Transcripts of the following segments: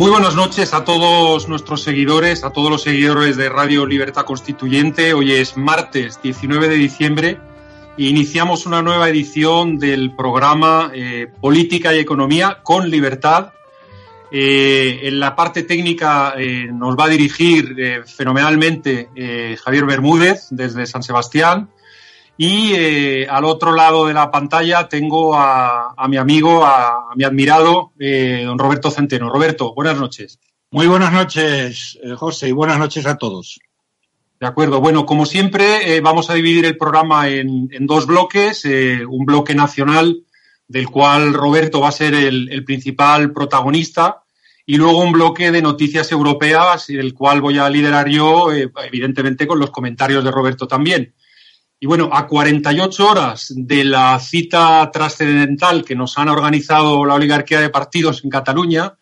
Muy buenas noches a todos nuestros seguidores, a todos los seguidores de Radio Libertad Constituyente. Hoy es martes 19 de diciembre e iniciamos una nueva edición del programa eh, Política y Economía con Libertad. Eh, en la parte técnica eh, nos va a dirigir fenomenalmente Javier Bermúdez desde San Sebastián. Y eh, al otro lado de la pantalla tengo a, mi amigo, a, mi admirado, eh, don Roberto Centeno. Roberto, buenas noches. Muy buenas noches, eh, José, y buenas noches a todos. De acuerdo. Bueno, como siempre, vamos a dividir el programa en, dos bloques. un bloque nacional, del cual Roberto va a ser el, principal protagonista, y luego un bloque de noticias europeas, el cual voy a liderar yo, evidentemente con los comentarios de Roberto también. Y bueno, a 48 horas de la cita trascendental que nos han organizado la oligarquía de partidos en Cataluña,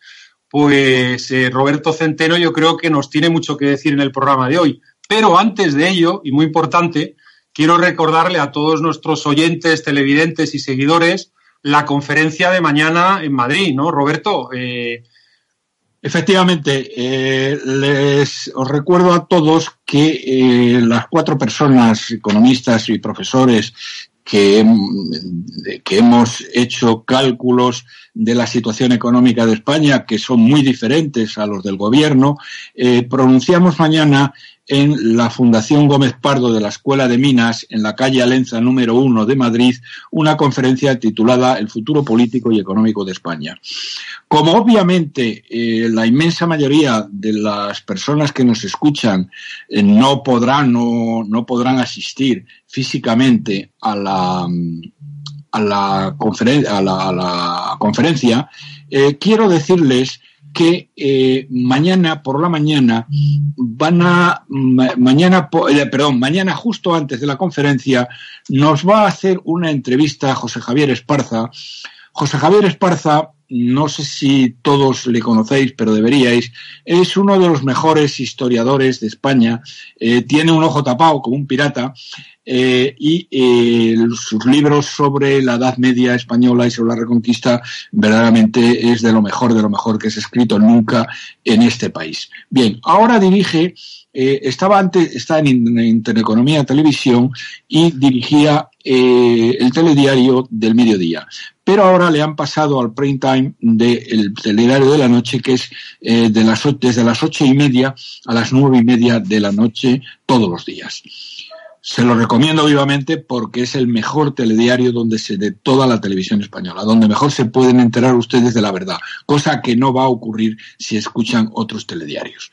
pues eh, Roberto Centeno yo creo que nos tiene mucho que decir en el programa de hoy. Pero antes de ello, y muy importante, quiero recordarle a todos nuestros oyentes, televidentes y seguidores la conferencia de mañana en Madrid, ¿no? Roberto, eh, Efectivamente, eh, les os recuerdo a todos que eh, las cuatro personas, economistas y profesores, que, que, hemos hecho cálculos de la situación económica de España que son muy diferentes a los del gobierno, eh, pronunciamos mañana en la Fundación Gómez Pardo de la Escuela de Minas, en la calle Alenza número uno de Madrid, una conferencia titulada El futuro político y económico de España. Como obviamente eh, la inmensa mayoría de las personas que nos escuchan eh, no podrán no, no podrán asistir físicamente a la a la, a la, conferencia, eh, quiero decirles que eh, mañana por la mañana van a mañana eh, perdón mañana justo antes de la conferencia nos va a hacer una entrevista José Javier Esparza. José Javier Esparza no sé si todos le conocéis, pero deberíais, es uno de los mejores historiadores de España, eh, tiene un ojo tapado como un pirata eh, y eh, sus libros sobre la Edad Media española y sobre la Reconquista verdaderamente es de lo mejor, de lo mejor que se ha escrito nunca en este país. Bien, ahora dirige estaba antes, está en Intereconomía Televisión y dirigía el telediario del mediodía pero ahora le han pasado al prime time del telediario de la noche, que es eh, de las, desde las ocho y media a las nueve y media de la noche todos los días. Se lo recomiendo vivamente porque es el mejor telediario donde se de toda la televisión española, donde mejor se pueden enterar ustedes de la verdad, cosa que no va a ocurrir si escuchan otros telediarios.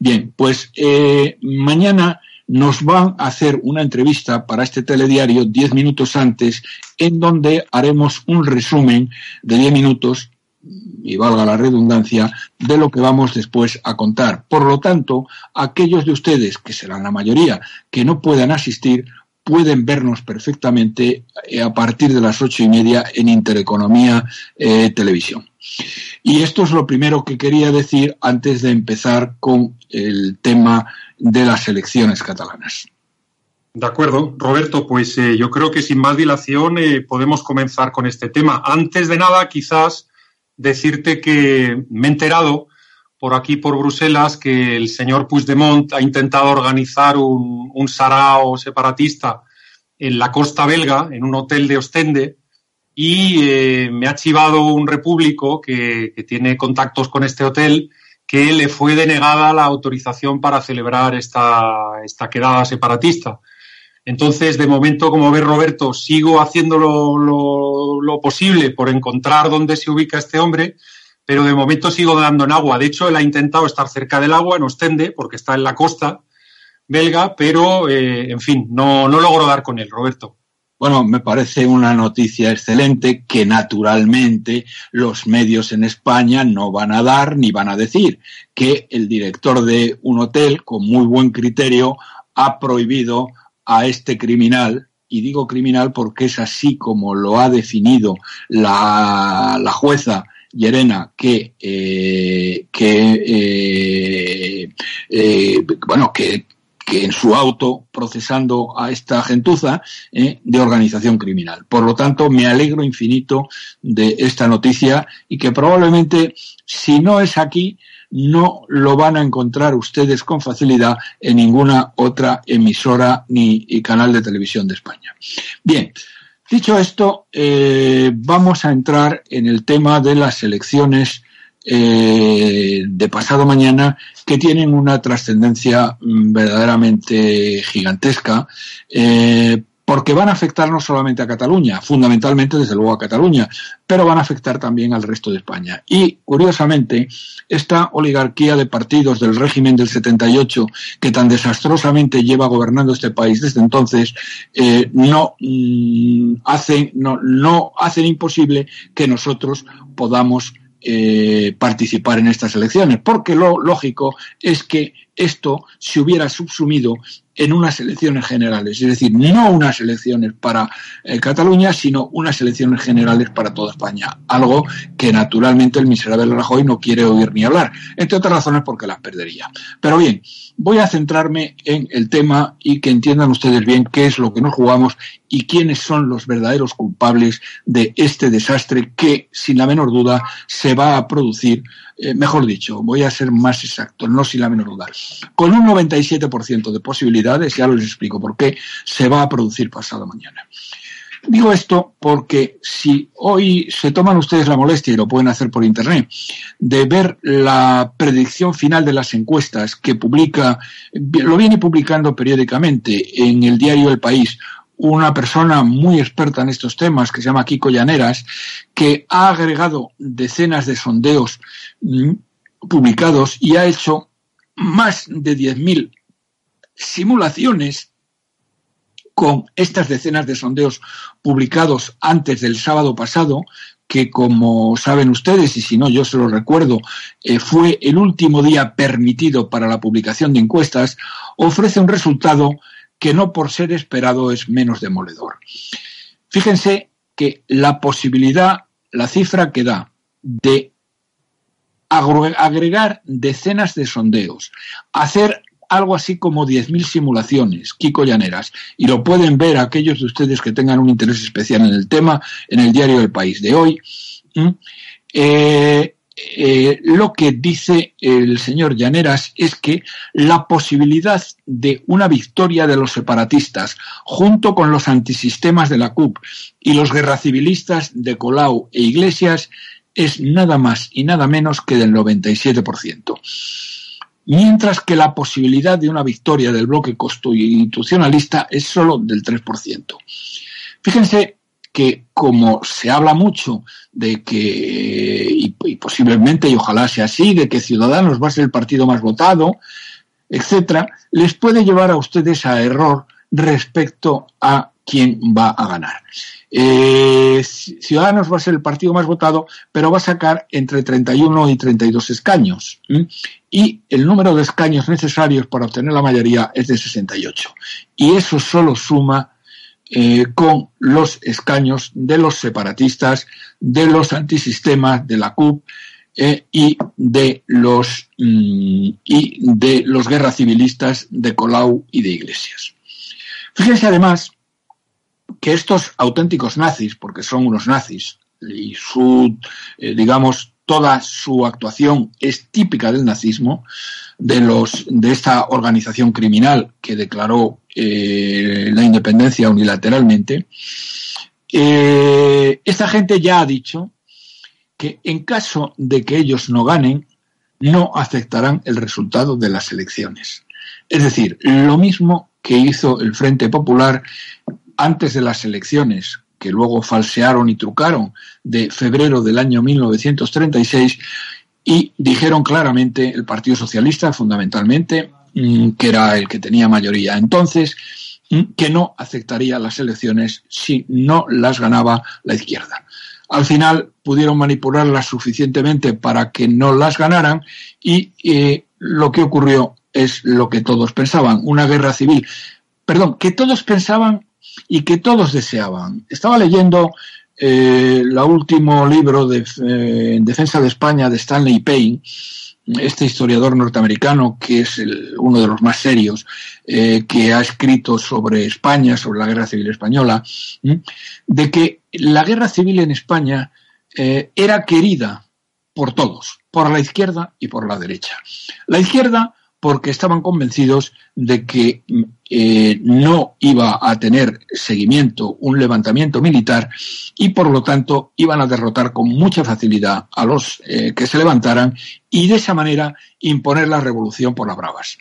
Bien, pues eh, mañana nos van a hacer una entrevista para este telediario diez minutos antes, en donde haremos un resumen de diez minutos y valga la redundancia, de lo que vamos después a contar. Por lo tanto, aquellos de ustedes, que serán la mayoría, que no puedan asistir, pueden vernos perfectamente eh, a partir de las ocho y media en Intereconomía eh, Televisión. Y esto es lo primero que quería decir antes de empezar con el tema de las elecciones catalanas. De acuerdo, Roberto, pues eh, yo creo que sin más dilación podemos comenzar con este tema. Antes de nada, quizás decirte que me he enterado por aquí, por Bruselas, que el señor Puigdemont ha intentado organizar un, un sarao separatista en la costa belga, en un hotel de Ostende, y eh, me ha chivado un repúblico que, que tiene contactos con este hotel que le fue denegada la autorización para celebrar esta, esta quedada separatista. Entonces, de momento, como ves, Roberto, sigo haciendo lo, lo, posible por encontrar dónde se ubica este hombre, pero de momento sigo dando en agua. De hecho, él ha intentado estar cerca del agua, en Ostende, porque está en la costa belga, pero, eh, en fin, no, no logro dar con él, Roberto. Bueno, me parece una noticia excelente que naturalmente los medios en España no van a dar ni van a decir que el director de un hotel con muy buen criterio ha prohibido a este criminal, y digo criminal porque es así como lo ha definido la, la jueza Llerena que, eh, que eh, eh, bueno que que en su auto procesando a esta gentuza de organización criminal. Por lo tanto, me alegro infinito de esta noticia y que probablemente, si no es aquí, no lo van a encontrar ustedes con facilidad en ninguna otra emisora ni canal de televisión de España. Bien, dicho esto, eh, vamos a entrar en el tema de las elecciones eh, de pasado mañana que tienen una trascendencia mm, verdaderamente gigantesca. Eh, porque van a afectar no solamente a Cataluña, fundamentalmente desde luego a Cataluña, pero van a afectar también al resto de España. Y curiosamente, esta oligarquía de partidos del régimen del 78, que tan desastrosamente lleva gobernando este país desde entonces, eh, no, mm, hacen, no, no imposible que nosotros podamos eh, participar en estas elecciones, porque lo lógico es que esto se hubiera subsumido en unas elecciones generales, es decir, no unas elecciones para eh, Cataluña, sino unas elecciones generales para toda España, algo que naturalmente el miserable Rajoy no quiere oír ni hablar, entre otras razones porque las perdería. Pero bien, voy a centrarme en el tema y que entiendan ustedes bien qué es lo que nos jugamos y quiénes son los verdaderos culpables de este desastre que, sin la menor duda, se va a producir eh, mejor dicho, voy a ser más exacto, no sin la menor duda, con un 97% de posibilidades, ya les explico por qué, se va a producir pasado mañana. Digo esto porque si hoy se toman ustedes la molestia, y lo pueden hacer por Internet, de ver la predicción final de las encuestas que publica, lo viene publicando periódicamente en el diario El País, una persona muy experta en estos temas, que se llama Kiko Llaneras, que ha agregado decenas de sondeos mm, publicados y ha hecho más de 10.000 simulaciones con estas decenas de sondeos publicados antes del sábado pasado, que como saben ustedes, y si no yo se lo recuerdo, eh, fue el último día permitido para la publicación de encuestas, ofrece un resultado que no por ser esperado es menos demoledor. Fíjense que la posibilidad, la cifra que da de agregar decenas de sondeos, hacer algo así como 10.000 simulaciones, Kiko Llaneras, y lo pueden ver aquellos de ustedes que tengan un interés especial en el tema en el diario El País de hoy. Eh, eh, lo que dice el señor Llaneras es que la posibilidad de una victoria de los separatistas junto con los antisistemas de la CUP y los guerracivilistas de Colau e Iglesias es nada más y nada menos que del 97%. Mientras que la posibilidad de una victoria del bloque constitucionalista es solo del 3%. Fíjense que como se habla mucho de que, y, posiblemente, y ojalá sea así, de que Ciudadanos va a ser el partido más votado, etcétera, les puede llevar a ustedes a error respecto a quién va a ganar. Eh, Ciudadanos va a ser el partido más votado, pero va a sacar entre 31 y 32 escaños. Y el número de escaños necesarios para obtener la mayoría es de 68. Y eso solo suma eh, con los escaños de los separatistas, de los antisistemas, de la CUP eh, y, de los, mm, y de los guerras civilistas de Colau y de Iglesias. Fíjense además que estos auténticos nazis, porque son unos nazis, y su, eh, digamos, toda su actuación es típica del nazismo, de, los, de esta organización criminal que declaró eh, la independencia unilateralmente, eh, esta gente ya ha dicho que en caso de que ellos no ganen, no aceptarán el resultado de las elecciones. Es decir, lo mismo que hizo el Frente Popular antes de las elecciones, que luego falsearon y trucaron de febrero del año 1936 y dijeron claramente el Partido Socialista fundamentalmente que era el que tenía mayoría entonces que no aceptaría las elecciones si no las ganaba la izquierda. Al final pudieron manipularlas suficientemente para que no las ganaran y eh, lo que ocurrió es lo que todos pensaban, una guerra civil. Perdón, que todos pensaban y que todos deseaban. Estaba leyendo eh, el último libro de, eh, en defensa de España de Stanley Payne, este historiador norteamericano, que es uno de los más serios, eh, que ha escrito sobre España, sobre la guerra civil española, de que la guerra civil en España eh, era querida por todos, por la izquierda y por la derecha. La izquierda porque estaban convencidos de que eh, no iba a tener seguimiento un levantamiento militar y por lo tanto iban a derrotar con mucha facilidad a los eh, que se levantaran y de esa manera imponer la revolución por las bravas.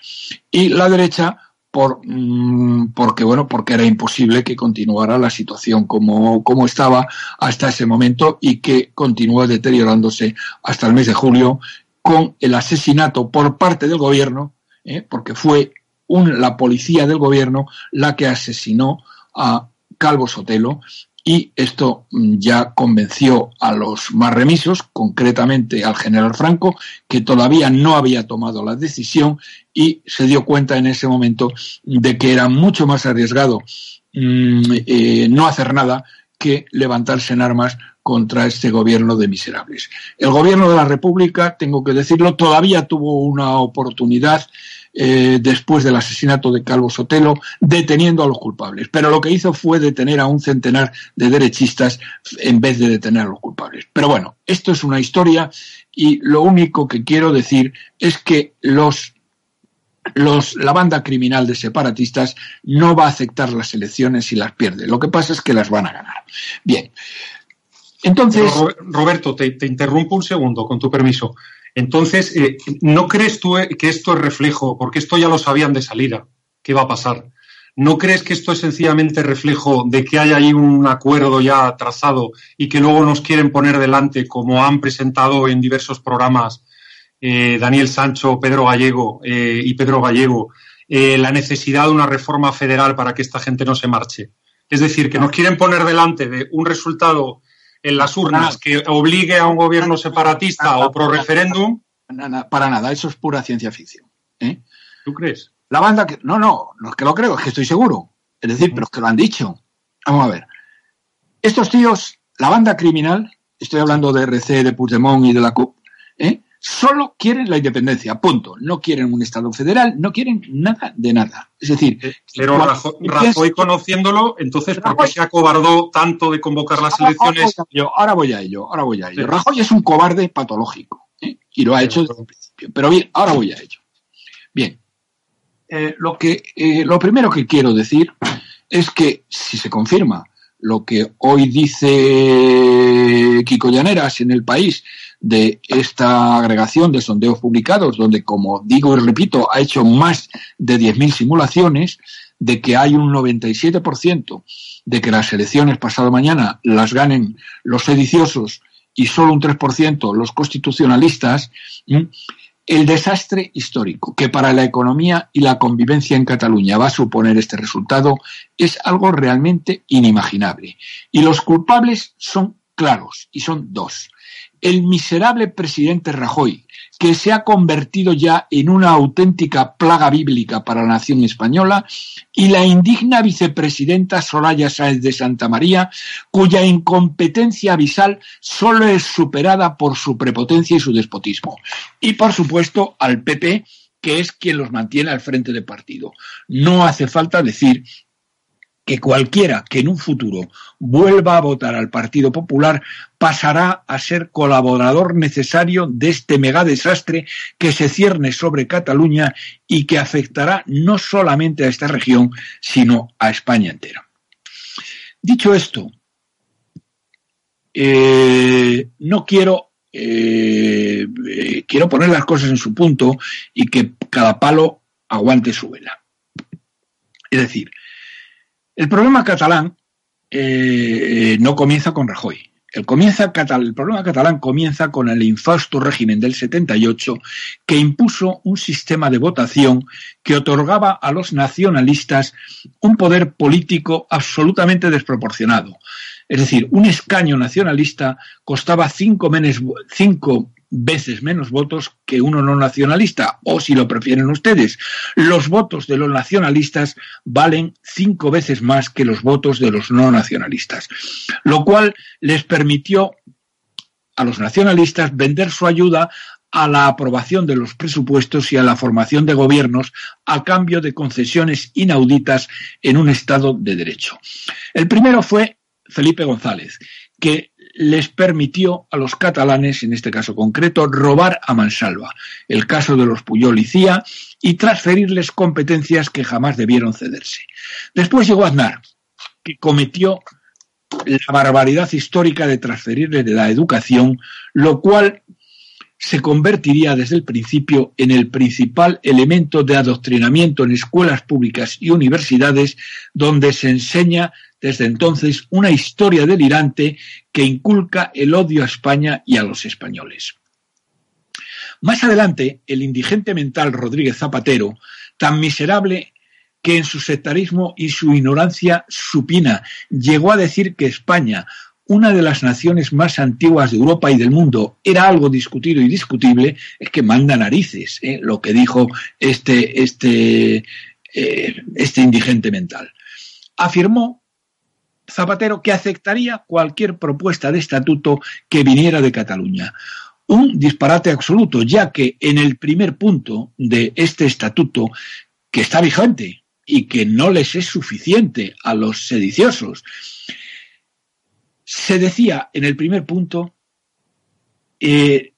Y la derecha por, mm, porque bueno, porque era imposible que continuara la situación como, como estaba hasta ese momento y que continúa deteriorándose hasta el mes de julio con el asesinato por parte del gobierno ¿eh? porque fue la policía del gobierno la que asesinó a Calvo Sotelo y esto mm, ya convenció a los más remisos, concretamente al general Franco, que todavía no había tomado la decisión y se dio cuenta en ese momento de que era mucho más arriesgado mm, eh, no hacer nada que levantarse en armas contra este gobierno de miserables. El gobierno de la República, tengo que decirlo, todavía tuvo una oportunidad eh, después del asesinato de Calvo Sotelo, deteniendo a los culpables. Pero lo que hizo fue detener a un centenar de derechistas en vez de detener a los culpables. Pero bueno, esto es una historia y lo único que quiero decir es que los los, la banda criminal de separatistas no va a aceptar las elecciones si las pierde. Lo que pasa es que las van a ganar. Bien. Entonces. Roberto, te, interrumpo un segundo, con tu permiso. Entonces, eh, ¿no crees tú eh, que esto es reflejo, porque esto ya lo sabían de salida, qué va a pasar? ¿No crees que esto es sencillamente reflejo de que hay ahí un acuerdo ya trazado y que luego nos quieren poner delante, como han presentado en diversos programas eh, Daniel Sancho, Pedro Gallego y Pedro Gallego, la necesidad de una reforma federal para que esta gente no se marche? Es decir, que nos quieren poner delante de un resultado en las urnas que obligue a un gobierno separatista o pro referéndum. Para nada, eso es pura ciencia ficción. ¿eh? ¿Tú crees? La banda que. No, no, no es que lo creo, es que estoy seguro. Es decir, pero es que lo han dicho. Vamos a ver. Estos tíos, la banda criminal, estoy hablando de RC, de Puigdemont y de la CUP, ¿eh? Solo quieren la independencia, punto. No quieren un Estado federal, no quieren nada de nada. Es decir, eh, pero Rajoy, conociéndolo, entonces, ¿por qué se acobardó tanto de convocar las elecciones? ahora voy a ello, ahora voy a ello. Rajoy es un cobarde patológico ¿eh? y lo ha hecho desde el principio. Pero bien, ahora voy a ello. Bien, eh, lo, que, lo primero que quiero decir es que si se confirma lo que hoy dice Kiko Llaneras en el país de esta agregación de sondeos publicados, donde, como digo y repito, ha hecho más de 10.000 simulaciones, de que hay un 97% de que las elecciones pasado mañana las ganen los sediciosos y solo un 3% los constitucionalistas, el desastre histórico que para la economía y la convivencia en Cataluña va a suponer este resultado es algo realmente inimaginable. Y los culpables son claros y son dos el miserable presidente Rajoy, que se ha convertido ya en una auténtica plaga bíblica para la nación española, y la indigna vicepresidenta Soraya Sáez de Santa María, cuya incompetencia abisal solo es superada por su prepotencia y su despotismo. Y, por supuesto, al PP, que es quien los mantiene al frente de partido. No hace falta decir que cualquiera que en un futuro vuelva a votar al Partido Popular pasará a ser colaborador necesario de este mega desastre que se cierne sobre Cataluña y que afectará no solamente a esta región, sino a España entera. Dicho esto, eh, no quiero eh, eh, quiero poner las cosas en su punto y que cada palo aguante su vela. Es decir, el problema catalán eh, no comienza con Rajoy. El, comienza, el problema catalán comienza con el infausto régimen del 78 que impuso un sistema de votación que otorgaba a los nacionalistas un poder político absolutamente desproporcionado. Es decir, un escaño nacionalista costaba cinco, menes, cinco veces menos votos que uno no nacionalista, o si lo prefieren ustedes, los votos de los nacionalistas valen cinco veces más que los votos de los no nacionalistas, lo cual les permitió a los nacionalistas vender su ayuda a la aprobación de los presupuestos y a la formación de gobiernos a cambio de concesiones inauditas en un Estado de Derecho. El primero fue Felipe González, que les permitió a los catalanes, en este caso concreto, robar a mansalva, el caso de los Puyol y Cía, y transferirles competencias que jamás debieron cederse. Después llegó Aznar, que cometió la barbaridad histórica de transferirle de la educación, lo cual se convertiría desde el principio en el principal elemento de adoctrinamiento en escuelas públicas y universidades donde se enseña desde entonces una historia delirante que inculca el odio a España y a los españoles. Más adelante, el indigente mental Rodríguez Zapatero, tan miserable que en su sectarismo y su ignorancia supina llegó a decir que España, una de las naciones más antiguas de Europa y del mundo, era algo discutido y discutible, es que manda narices ¿eh? lo que dijo este, este, eh, este indigente mental. Afirmó Zapatero que aceptaría cualquier propuesta de estatuto que viniera de Cataluña. Un disparate absoluto, ya que en el primer punto de este estatuto, que está vigente y que no les es suficiente a los sediciosos, se decía en el primer punto eh,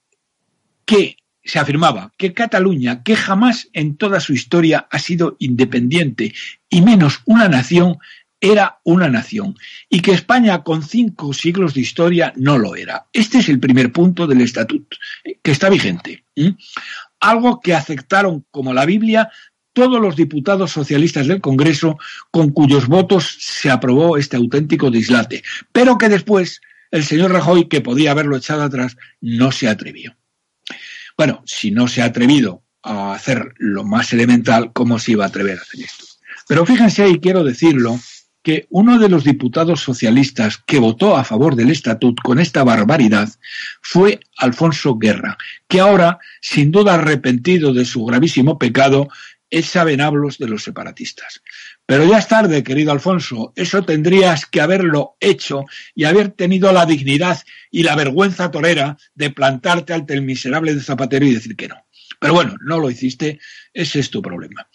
que se afirmaba que Cataluña, que jamás en toda su historia ha sido independiente y menos una nación, era una nación y que España con cinco siglos de historia no lo era. Este es el primer punto del estatuto, que está vigente. Algo que aceptaron como la Biblia todos los diputados socialistas del Congreso con cuyos votos se aprobó este auténtico dislate, pero que después el señor Rajoy, que podía haberlo echado atrás, no se atrevió. Bueno, si no se ha atrevido a hacer lo más elemental, ¿cómo se iba a atrever a hacer esto? Pero fíjense, y quiero decirlo, que uno de los diputados socialistas que votó a favor del estatut con esta barbaridad fue Alfonso Guerra, que ahora, sin duda arrepentido de su gravísimo pecado, echa venablos de los separatistas. Pero ya es tarde, querido Alfonso, eso tendrías que haberlo hecho y haber tenido la dignidad y la vergüenza torera de plantarte ante el miserable de Zapatero y decir que no. Pero bueno, no lo hiciste, ese es tu problema.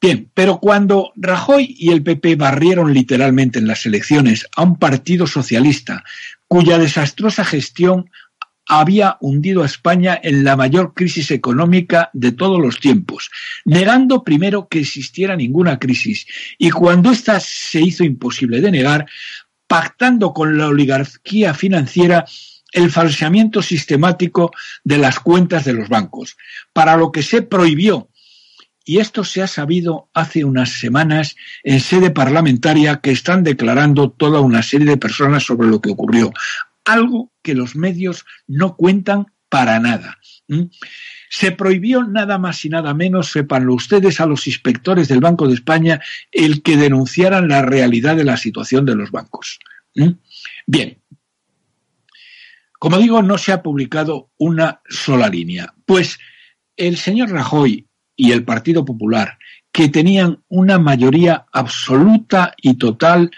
Bien, pero cuando Rajoy y el PP barrieron literalmente en las elecciones a un partido socialista cuya desastrosa gestión había hundido a España en la mayor crisis económica de todos los tiempos, negando primero que existiera ninguna crisis y cuando ésta se hizo imposible de negar, pactando con la oligarquía financiera el falseamiento sistemático de las cuentas de los bancos, para lo que se prohibió y esto se ha sabido hace unas semanas en sede parlamentaria que están declarando toda una serie de personas sobre lo que ocurrió. Algo que los medios no cuentan para nada. Se prohibió nada más y nada menos, sepanlo ustedes, a los inspectores del Banco de España el que denunciaran la realidad de la situación de los bancos. Bien, como digo, no se ha publicado una sola línea. Pues el señor Rajoy y el Partido Popular, que tenían una mayoría absoluta y total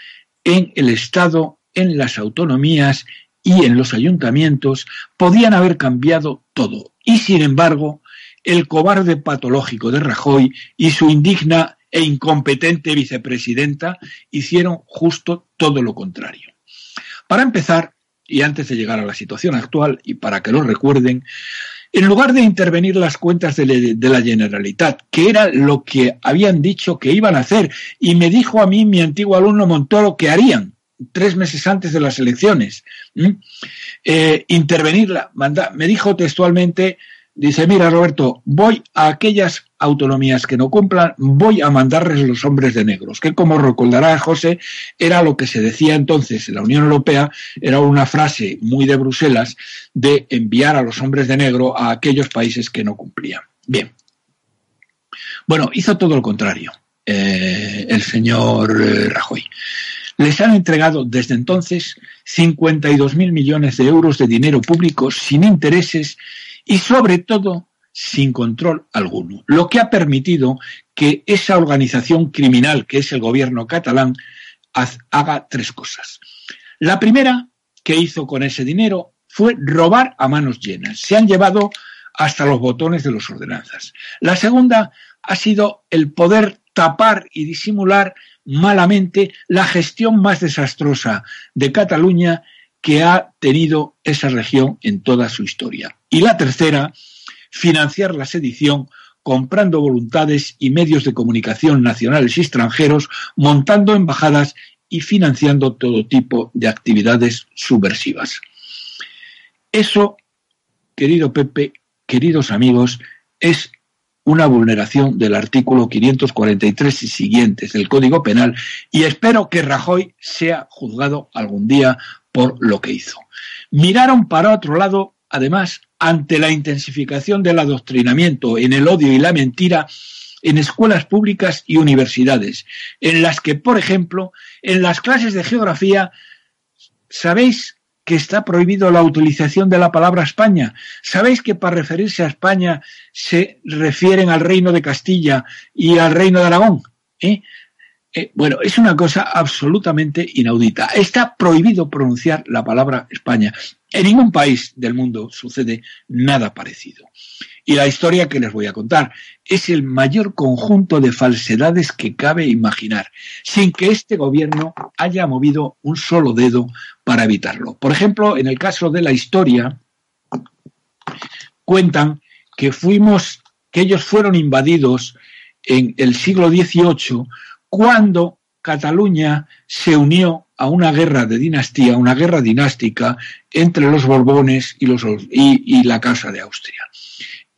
en el Estado, en las autonomías y en los ayuntamientos, podían haber cambiado todo. Y sin embargo, el cobarde patológico de Rajoy y su indigna e incompetente vicepresidenta hicieron justo todo lo contrario. Para empezar, y antes de llegar a la situación actual, y para que lo recuerden, en lugar de intervenir las cuentas de, la Generalitat, que era lo que habían dicho que iban a hacer, y me dijo a mí mi antiguo alumno Montoro que harían tres meses antes de las elecciones, eh, intervenirla, me dijo textualmente, dice, mira Roberto, voy a aquellas autonomías que no cumplan, voy a mandarles los hombres de negros, que como recordará José, era lo que se decía entonces en la Unión Europea, era una frase muy de Bruselas de enviar a los hombres de negro a aquellos países que no cumplían. Bien. Bueno, hizo todo lo contrario eh, el señor eh, Rajoy. Les han entregado desde entonces 52.000 millones de euros de dinero público sin intereses y sobre todo sin control alguno, lo que ha permitido que esa organización criminal que es el gobierno catalán haga tres cosas. La primera que hizo con ese dinero fue robar a manos llenas. Se han llevado hasta los botones de las ordenanzas. La segunda ha sido el poder tapar y disimular malamente la gestión más desastrosa de Cataluña que ha tenido esa región en toda su historia. Y la tercera, financiar la sedición comprando voluntades y medios de comunicación nacionales y extranjeros, montando embajadas y financiando todo tipo de actividades subversivas. Eso, querido Pepe, queridos amigos, es una vulneración del artículo 543 y siguientes del Código Penal y espero que Rajoy sea juzgado algún día por lo que hizo. Miraron para otro lado, además, ante la intensificación del adoctrinamiento en el odio y la mentira en escuelas públicas y universidades, en las que, por ejemplo, en las clases de geografía, ¿sabéis que está prohibido la utilización de la palabra España. ¿Sabéis que para referirse a España se refieren al reino de Castilla y al reino de Aragón? ¿Eh? Eh, bueno, es una cosa absolutamente inaudita. Está prohibido pronunciar la palabra España. En ningún país del mundo sucede nada parecido. Y la historia que les voy a contar es el mayor conjunto de falsedades que cabe imaginar, sin que este gobierno haya movido un solo dedo para evitarlo. Por ejemplo, en el caso de la historia, cuentan que fuimos, que ellos fueron invadidos en el siglo XVIII cuando Cataluña se unió a una guerra de dinastía, una guerra dinástica entre los Borbones y, la Casa de Austria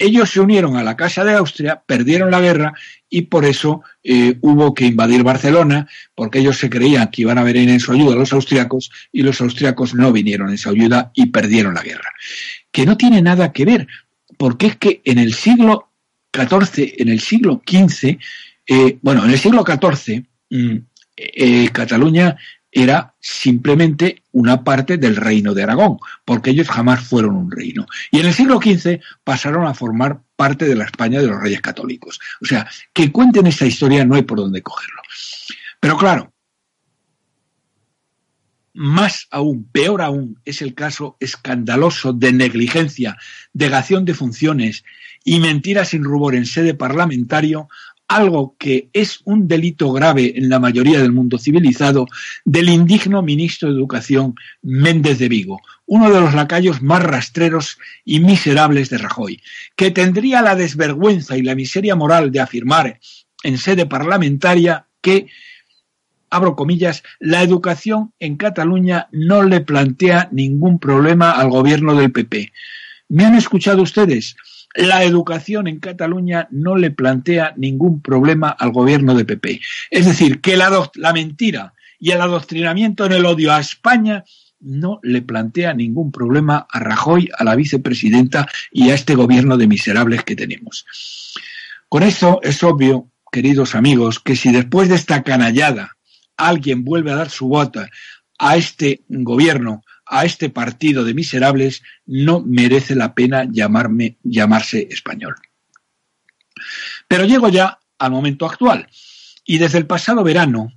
ellos se unieron a la Casa de Austria, perdieron la guerra y por eso eh, hubo que invadir Barcelona, porque ellos se creían que iban a venir en su ayuda los austriacos y los austriacos no vinieron en su ayuda y perdieron la guerra. Que no tiene nada que ver, porque es que en el siglo XIV, en el siglo XV, eh, bueno, en el siglo XIV, mm, eh, Cataluña era simplemente una parte del reino de Aragón, porque ellos jamás fueron un reino. Y en el siglo XV pasaron a formar parte de la España de los reyes católicos. O sea, que cuenten esta historia no hay por dónde cogerlo. Pero claro, más aún, peor aún, es el caso escandaloso de negligencia, degación de funciones y mentiras sin rubor en sede parlamentario algo que es un delito grave en la mayoría del mundo civilizado, del indigno ministro de Educación Méndez de Vigo, uno de los lacayos más rastreros y miserables de Rajoy, que tendría la desvergüenza y la miseria moral de afirmar en sede parlamentaria que, abro comillas, la educación en Cataluña no le plantea ningún problema al gobierno del PP. ¿Me han escuchado ustedes? La educación en Cataluña no le plantea ningún problema al gobierno de PP. Es decir, que la, la mentira y el adoctrinamiento en el odio a España no le plantea ningún problema a Rajoy, a la vicepresidenta y a este gobierno de miserables que tenemos. Con eso es obvio, queridos amigos, que si después de esta canallada alguien vuelve a dar su voto a este gobierno a este partido de miserables no merece la pena llamarme, llamarse español. Pero llego ya al momento actual. Y desde el pasado verano,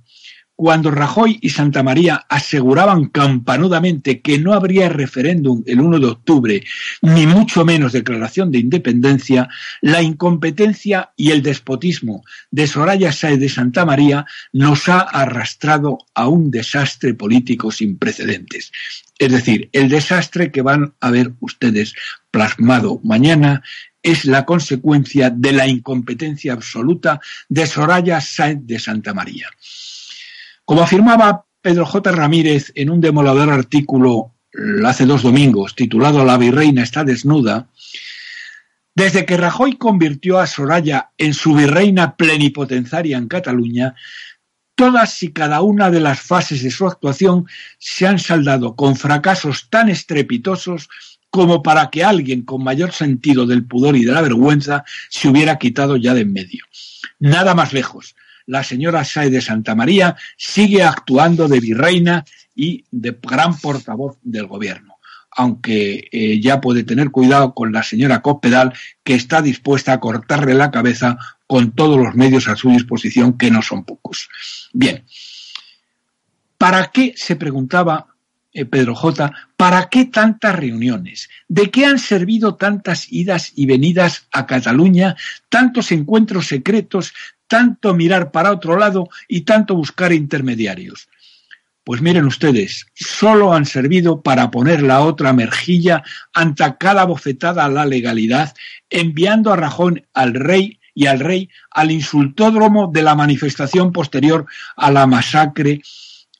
cuando Rajoy y Santa María aseguraban campanudamente que no habría referéndum el 1 de octubre, ni mucho menos declaración de independencia, la incompetencia y el despotismo de Soraya Sáez de Santa María nos ha arrastrado a un desastre político sin precedentes. Es decir, el desastre que van a ver ustedes plasmado mañana es la consecuencia de la incompetencia absoluta de Soraya Sáez de Santa María. Como afirmaba Pedro J. Ramírez en un demolador artículo hace dos domingos titulado La virreina está desnuda, Desde que Rajoy convirtió a Soraya en su virreina plenipotenciaria en Cataluña, todas y cada una de las fases de su actuación se han saldado con fracasos tan estrepitosos como para que alguien con mayor sentido del pudor y de la vergüenza se hubiera quitado ya de en medio. Nada más lejos. La señora Sáez de Santa María sigue actuando de virreina y de gran portavoz del gobierno aunque eh, ya puede tener cuidado con la señora Cospedal, que está dispuesta a cortarle la cabeza con todos los medios a su disposición, que no son pocos. Bien, ¿para qué, se preguntaba eh, Pedro J., ¿para qué tantas reuniones? ¿De qué han servido tantas idas y venidas a Cataluña, tantos encuentros secretos, tanto mirar para otro lado y tanto buscar intermediarios? Pues miren ustedes, solo han servido para poner la otra merjilla ante cada bofetada a la legalidad, enviando a Rajón al rey y al rey al insultódromo de la manifestación posterior a la masacre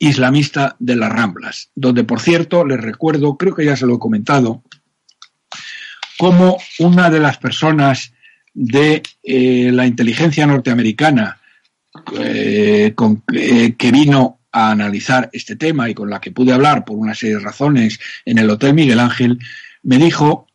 islamista de las Ramblas, donde por cierto les recuerdo, creo que ya se lo he comentado, como una de las personas de eh, la inteligencia norteamericana eh, eh, que vino a analizar este tema y con la que pude hablar por una serie de razones en el Hotel Miguel Ángel, me dijo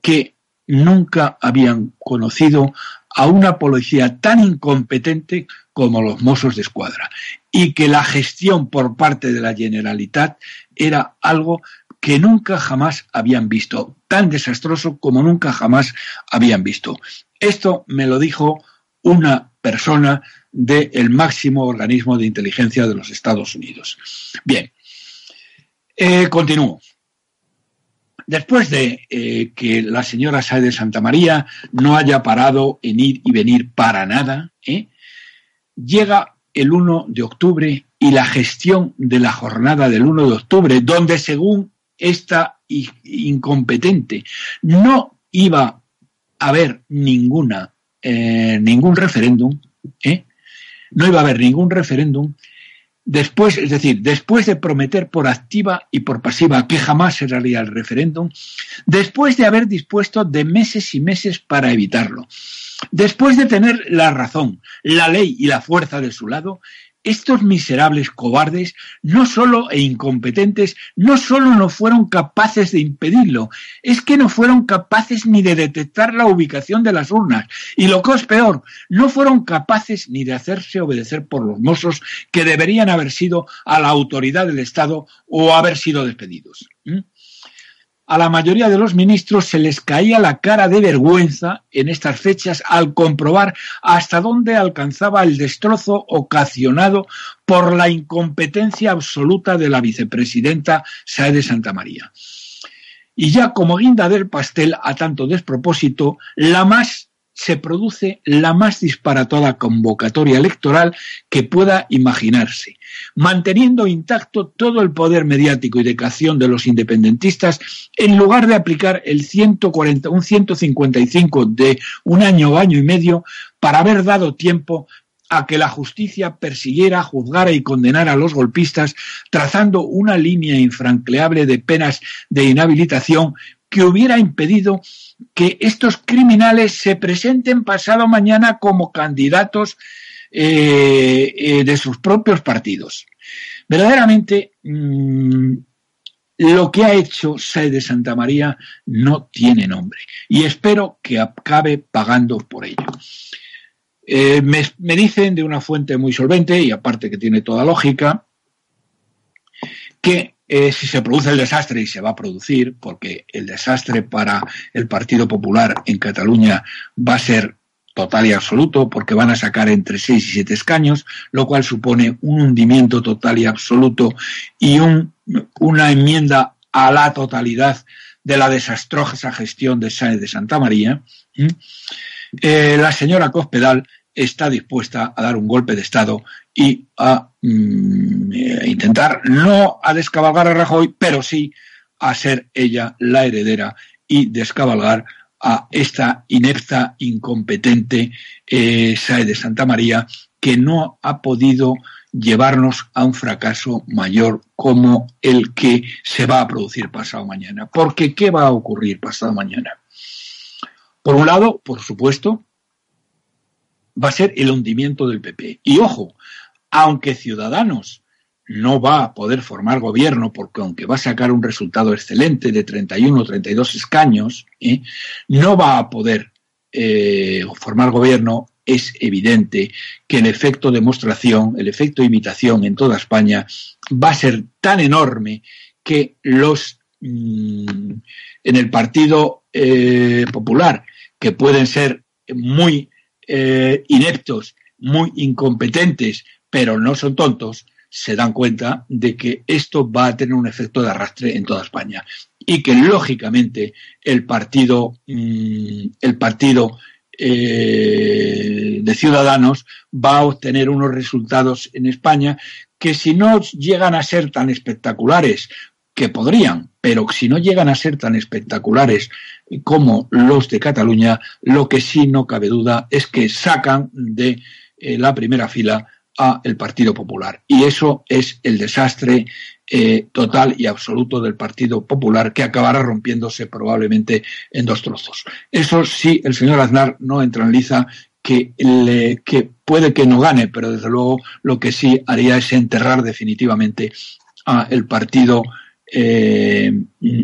que nunca habían conocido a una policía tan incompetente como los Mossos de Escuadra y que la gestión por parte de la Generalitat era algo que nunca jamás habían visto, tan desastroso como nunca jamás habían visto. Esto me lo dijo una persona del máximo organismo de inteligencia de los Estados Unidos. Bien, eh, continúo. Después de eh, que la señora Sae de Santa María no haya parado en ir y venir para nada, ¿eh? llega el 1 de octubre y la gestión de la jornada del 1 de octubre, donde según esta incompetente no iba a haber ninguna, ningún referéndum, ¿eh? No iba a haber ningún referéndum después, es decir, después de prometer por activa y por pasiva que jamás se realizaría el referéndum, después de haber dispuesto de meses y meses para evitarlo, después de tener la razón, la ley y la fuerza de su lado, estos miserables cobardes, no solo e incompetentes, no solo no fueron capaces de impedirlo, es que no fueron capaces ni de detectar la ubicación de las urnas. Y lo que es peor, no fueron capaces ni de hacerse obedecer por los mozos que deberían haber sido a la autoridad del Estado o haber sido despedidos a la mayoría de los ministros se les caía la cara de vergüenza en estas fechas al comprobar hasta dónde alcanzaba el destrozo ocasionado por la incompetencia absoluta de la vicepresidenta Sae Santa María. Y ya como guinda del pastel a tanto despropósito, la más se produce la más disparatada convocatoria electoral que pueda imaginarse, manteniendo intacto todo el poder mediático y de creación de los independentistas, en lugar de aplicar el 140, un 155 de un año o año y medio para haber dado tiempo a que la justicia persiguiera, juzgara y condenara a los golpistas, trazando una línea infranqueable de penas de inhabilitación que hubiera impedido que estos criminales se presenten pasado mañana como candidatos eh, eh, de sus propios partidos. Verdaderamente, mm, lo que ha hecho Sae de Santa María no tiene nombre y espero que acabe pagando por ello. Eh, me, me dicen de una fuente muy solvente y aparte que tiene toda lógica que eh, si se produce el desastre, y se va a producir, porque el desastre para el Partido Popular en Cataluña va a ser total y absoluto, porque van a sacar entre seis y siete escaños, lo cual supone un hundimiento total y absoluto y un, una enmienda a la totalidad de la desastrosa gestión de Sáenz de Santa María. Eh, la señora Cospedal está dispuesta a dar un golpe de Estado y a mm, eh, intentar no a descabalgar a Rajoy, pero sí a ser ella la heredera y descabalgar a esta inepta, incompetente eh, SAE de Santa María que no ha podido llevarnos a un fracaso mayor como el que se va a producir pasado mañana. Porque ¿qué va a ocurrir pasado mañana? Por un lado, por supuesto, va a ser el hundimiento del PP. Y ojo, aunque Ciudadanos no va a poder formar gobierno porque aunque va a sacar un resultado excelente de 31 o 32 escaños, ¿eh? no va a poder eh, formar gobierno, es evidente que el efecto demostración, el efecto imitación en toda España va a ser tan enorme que los mm, en el Partido eh, Popular, que pueden ser muy ineptos, muy incompetentes, pero no son tontos, se dan cuenta de que esto va a tener un efecto de arrastre en toda España y que lógicamente el partido, mm, el partido eh, de Ciudadanos va a obtener unos resultados en España que si no llegan a ser tan espectaculares, que podrían, pero si no llegan a ser tan espectaculares como los de Cataluña, lo que sí no cabe duda es que sacan de eh, la primera fila a el Partido Popular. Y eso es el desastre eh, total y absoluto del Partido Popular que acabará rompiéndose probablemente en dos trozos. Eso sí, el señor Aznar no entraliza que, le, que puede que no gane, pero desde luego lo que sí haría es enterrar definitivamente a el partido, eh,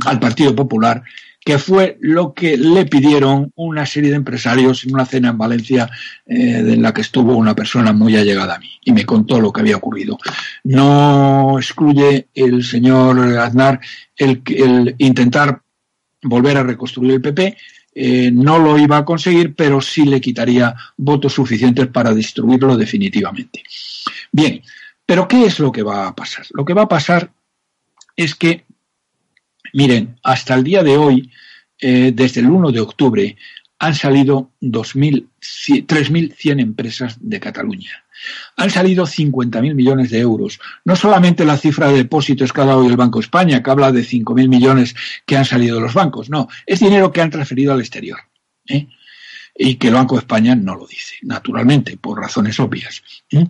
al Partido Popular que fue lo que le pidieron una serie de empresarios en una cena en Valencia eh, en la que estuvo una persona muy allegada a mí y me contó lo que había ocurrido. No excluye el señor Aznar el, el intentar volver a reconstruir el PP, eh, no lo iba a conseguir, pero sí le quitaría votos suficientes para destruirlo definitivamente. Bien, pero ¿qué es lo que va a pasar? Lo que va a pasar es que Miren, hasta el día de hoy, eh, desde el 1 de octubre, han salido 3.100 empresas de Cataluña. Han salido 50.000 millones de euros. No solamente la cifra de depósitos que ha dado el Banco España, que habla de 5.000 millones que han salido de los bancos. No, es dinero que han transferido al exterior. ¿eh? Y que el Banco de España no lo dice, naturalmente, por razones obvias. ¿eh?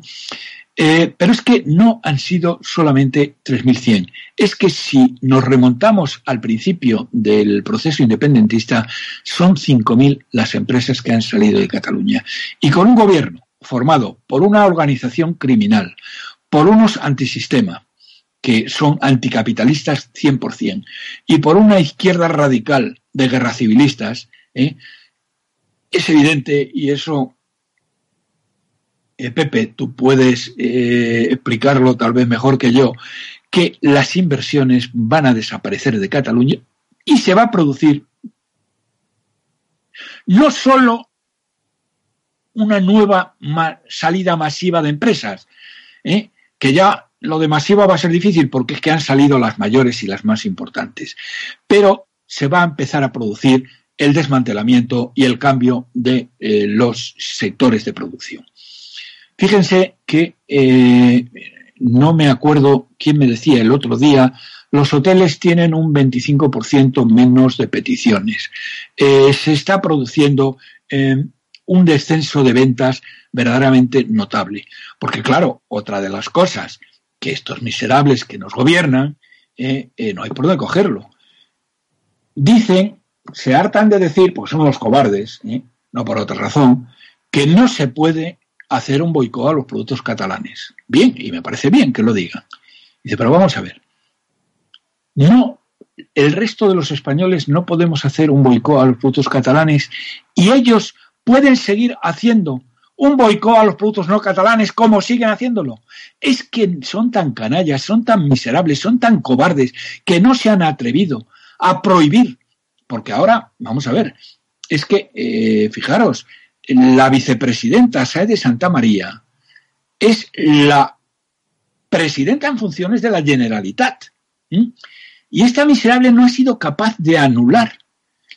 Eh, pero es que no han sido solamente 3.100. Es que si nos remontamos al principio del proceso independentista, son 5.000 las empresas que han salido de Cataluña. Y con un gobierno formado por una organización criminal, por unos antisistema, que son anticapitalistas 100%, y por una izquierda radical de guerra civilistas, ¿eh? es evidente, y eso eh, Pepe, tú puedes eh, explicarlo tal vez mejor que yo, que las inversiones van a desaparecer de Cataluña y se va a producir no solo una nueva salida masiva de empresas, ¿eh? que ya lo de masiva va a ser difícil porque es que han salido las mayores y las más importantes, pero se va a empezar a producir el desmantelamiento y el cambio de los sectores de producción. Fíjense que eh, no me acuerdo quién me decía el otro día, los hoteles tienen un 25% menos de peticiones. Eh, se está produciendo eh, un descenso de ventas verdaderamente notable. Porque claro, otra de las cosas que estos miserables que nos gobiernan, no hay por dónde cogerlo. Dicen, se hartan de decir, porque son los cobardes, no por otra razón, que no se puede hacer un boicot a los productos catalanes. Bien, y me parece bien que lo digan. Dice, pero vamos a ver. No, el resto de los españoles no podemos hacer un boicot a los productos catalanes y ellos pueden seguir haciendo un boicot a los productos no catalanes como siguen haciéndolo. Es que son tan canallas, son tan miserables, son tan cobardes que no se han atrevido a prohibir. Porque ahora, vamos a ver, es que, eh, fijaros, la vicepresidenta Sae de Santa María es la presidenta en funciones de la Generalitat. Y esta miserable no ha sido capaz de anular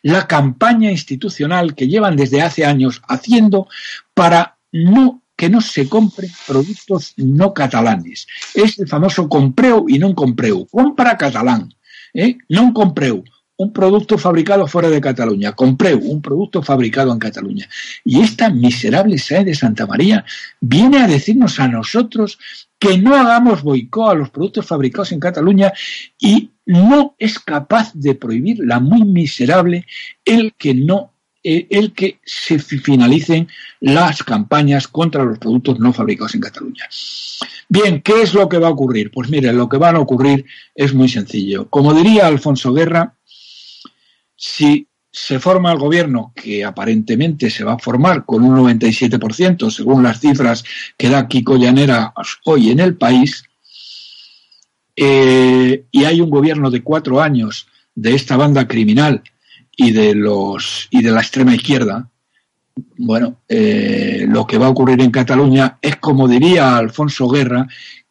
la campaña institucional que llevan desde hace años haciendo para no que no se compren productos no catalanes. Es el famoso compreu y no compreu. Compra catalán, ¿eh? no compreu un producto fabricado fuera de Cataluña, compré un producto fabricado en Cataluña. Y esta miserable SAE de Santa María viene a decirnos a nosotros que no hagamos boicot a los productos fabricados en Cataluña y no es capaz de prohibir la muy miserable el que no el que se finalicen las campañas contra los productos no fabricados en Cataluña. Bien, ¿qué es lo que va a ocurrir? Pues miren, lo que va a ocurrir es muy sencillo. Como diría Alfonso Guerra, si se forma el gobierno, que aparentemente se va a formar con un 97%, según las cifras que da Kiko Llanera hoy en el país, eh, y hay un gobierno de cuatro años de esta banda criminal y de los y de la extrema izquierda, bueno, eh, lo que va a ocurrir en Cataluña es como diría Alfonso Guerra,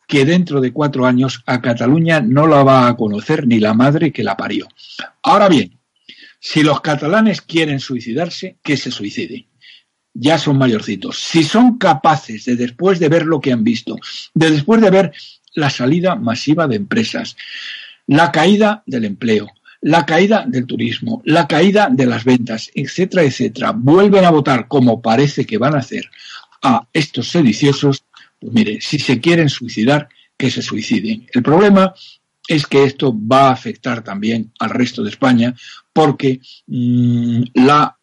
que dentro de cuatro años a Cataluña no la va a conocer ni la madre que la parió. Ahora bien, si los catalanes quieren suicidarse, que se suiciden. Ya son mayorcitos. Si son capaces de, después de ver lo que han visto, de después de ver la salida masiva de empresas, la caída del empleo, la caída del turismo, la caída de las ventas, etcétera, etcétera, vuelven a votar como parece que van a hacer a estos sediciosos, pues mire, si se quieren suicidar, que se suiciden. El problema es que esto va a afectar también al resto de España porque mm,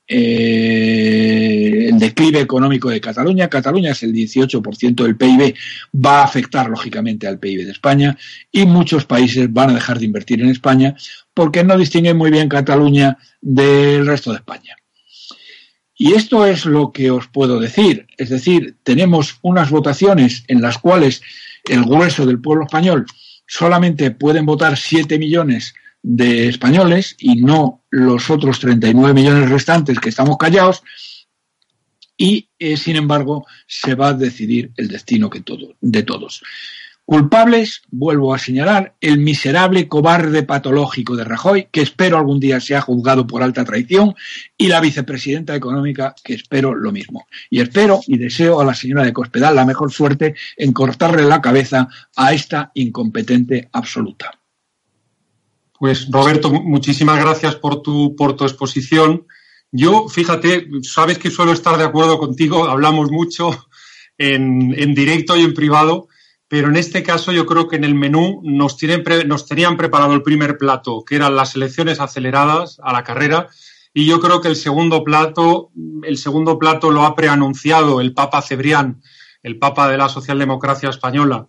eh, el declive económico de Cataluña, Cataluña es el 18% del PIB, va a afectar lógicamente al PIB de España y muchos países van a dejar de invertir en España porque no distinguen muy bien Cataluña del resto de España. Y esto es lo que os puedo decir. Es decir, tenemos unas votaciones en las cuales el grueso del pueblo español solamente pueden votar 7 millones de españoles y no los otros 39 millones restantes que estamos callados y, eh, sin embargo, se va a decidir el destino que todo, de todos. Culpables, vuelvo a señalar, el miserable cobarde patológico de Rajoy, que espero algún día sea juzgado por alta traición, y la vicepresidenta económica, que espero lo mismo. Y espero y deseo a la señora de Cospedal la mejor suerte en cortarle la cabeza a esta incompetente absoluta. Pues Roberto, muchísimas gracias por tu, por tu exposición. Yo, fíjate, sabes que suelo estar de acuerdo contigo, hablamos mucho en, en directo y en privado pero en este caso yo creo que en el menú nos, tienen nos tenían preparado el primer plato, que eran las elecciones aceleradas a la carrera, y yo creo que el segundo plato, el segundo plato lo ha preanunciado el Papa Cebrián, el Papa de la Socialdemocracia Española,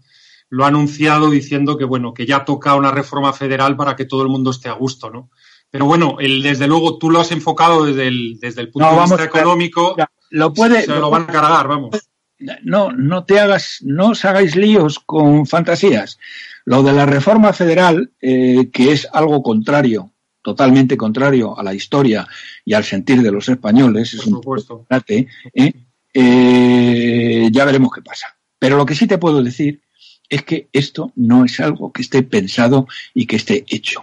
lo ha anunciado diciendo que bueno, que ya toca una reforma federal para que todo el mundo esté a gusto, ¿no? Pero bueno, el, desde luego tú lo has enfocado desde el, desde el punto de vista económico. lo puede, se lo van a cargar, vamos no, no te hagas, no os hagáis líos con fantasías. Lo de la reforma federal, eh, que es algo contrario, totalmente contrario a la historia y al sentir de los españoles, es un ¿eh? Eh, ya veremos qué pasa. Pero lo que sí te puedo decir es que esto no es algo que esté pensado y que esté hecho.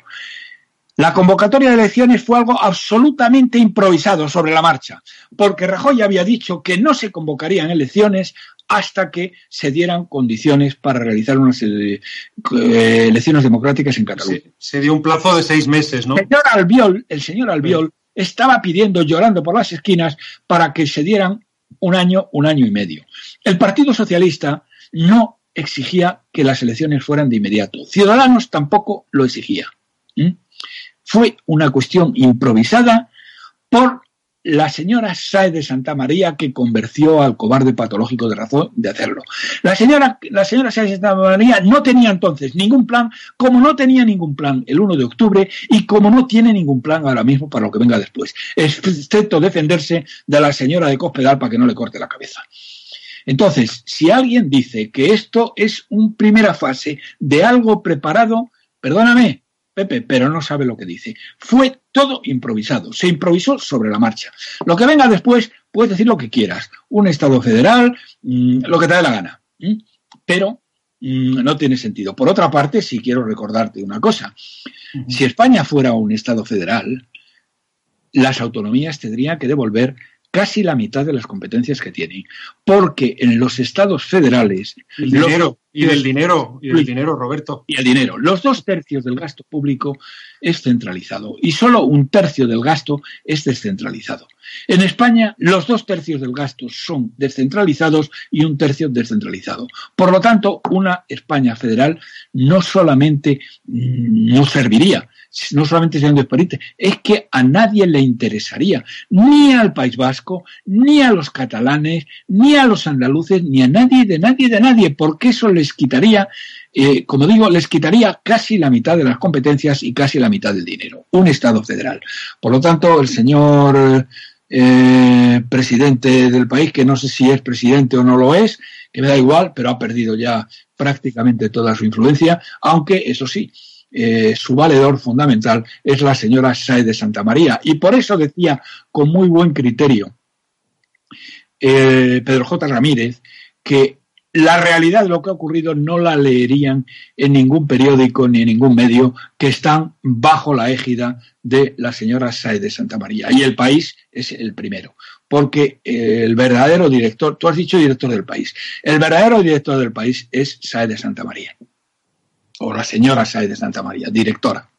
La convocatoria de elecciones fue algo absolutamente improvisado sobre la marcha, porque Rajoy había dicho que no se convocarían elecciones hasta que se dieran condiciones para realizar unas eh, elecciones democráticas en Cataluña. Se, dio un plazo de seis meses, ¿no? El señor Albiol, el señor Albiol estaba pidiendo, llorando por las esquinas, para que se dieran un año, un año y medio. El Partido Socialista no exigía que las elecciones fueran de inmediato. Ciudadanos tampoco lo exigía. Fue una cuestión improvisada por la señora Saez de Santa María que convenció al cobarde patológico de razón de hacerlo. La señora, la señora Saez de Santa María no tenía entonces ningún plan, como no tenía ningún plan el 1 de octubre y como no tiene ningún plan ahora mismo para lo que venga después, excepto defenderse de la señora de Cospedal para que no le corte la cabeza. Entonces, si alguien dice que esto es una primera fase de algo preparado, perdóname, Pepe, pero no sabe lo que dice. Fue todo improvisado, se improvisó sobre la marcha. Lo que venga después, puedes decir lo que quieras, un Estado federal, mm, lo que te dé la gana, pero mm, no tiene sentido. Por otra parte, sí quiero recordarte una cosa. Si España fuera un Estado federal, las autonomías tendrían que devolver casi la mitad de las competencias que tienen, porque en los estados federales el dinero, Y del dinero, y del dinero, Roberto. Y el dinero. Los dos tercios del gasto público es centralizado y solo un tercio del gasto es descentralizado. En España, los dos tercios del gasto son descentralizados y un tercio descentralizado. Por lo tanto, una España federal no solamente no serviría, no solamente siendo disparite, es que a nadie le interesaría, ni al País Vasco, ni a los catalanes, ni a los andaluces, ni a nadie, de nadie, de nadie, porque eso les quitaría, eh, como digo, les quitaría casi la mitad de las competencias y casi la mitad del dinero. Un Estado federal. Por lo tanto, el señor eh, presidente del país, que no sé si es presidente o no lo es, que me da igual, pero ha perdido ya prácticamente toda su influencia, aunque, eso sí, eh, su valedor fundamental es la señora Saez de Santa María. Y por eso decía con muy buen criterio eh, Pedro J. Ramírez que la realidad de lo que ha ocurrido no la leerían en ningún periódico ni en ningún medio que están bajo la égida de la señora Saez de Santa María. Y el país es el primero. Porque el verdadero director, tú has dicho director del país, el verdadero director del país es Saez de Santa María o la señora Saez de Santa María, directora.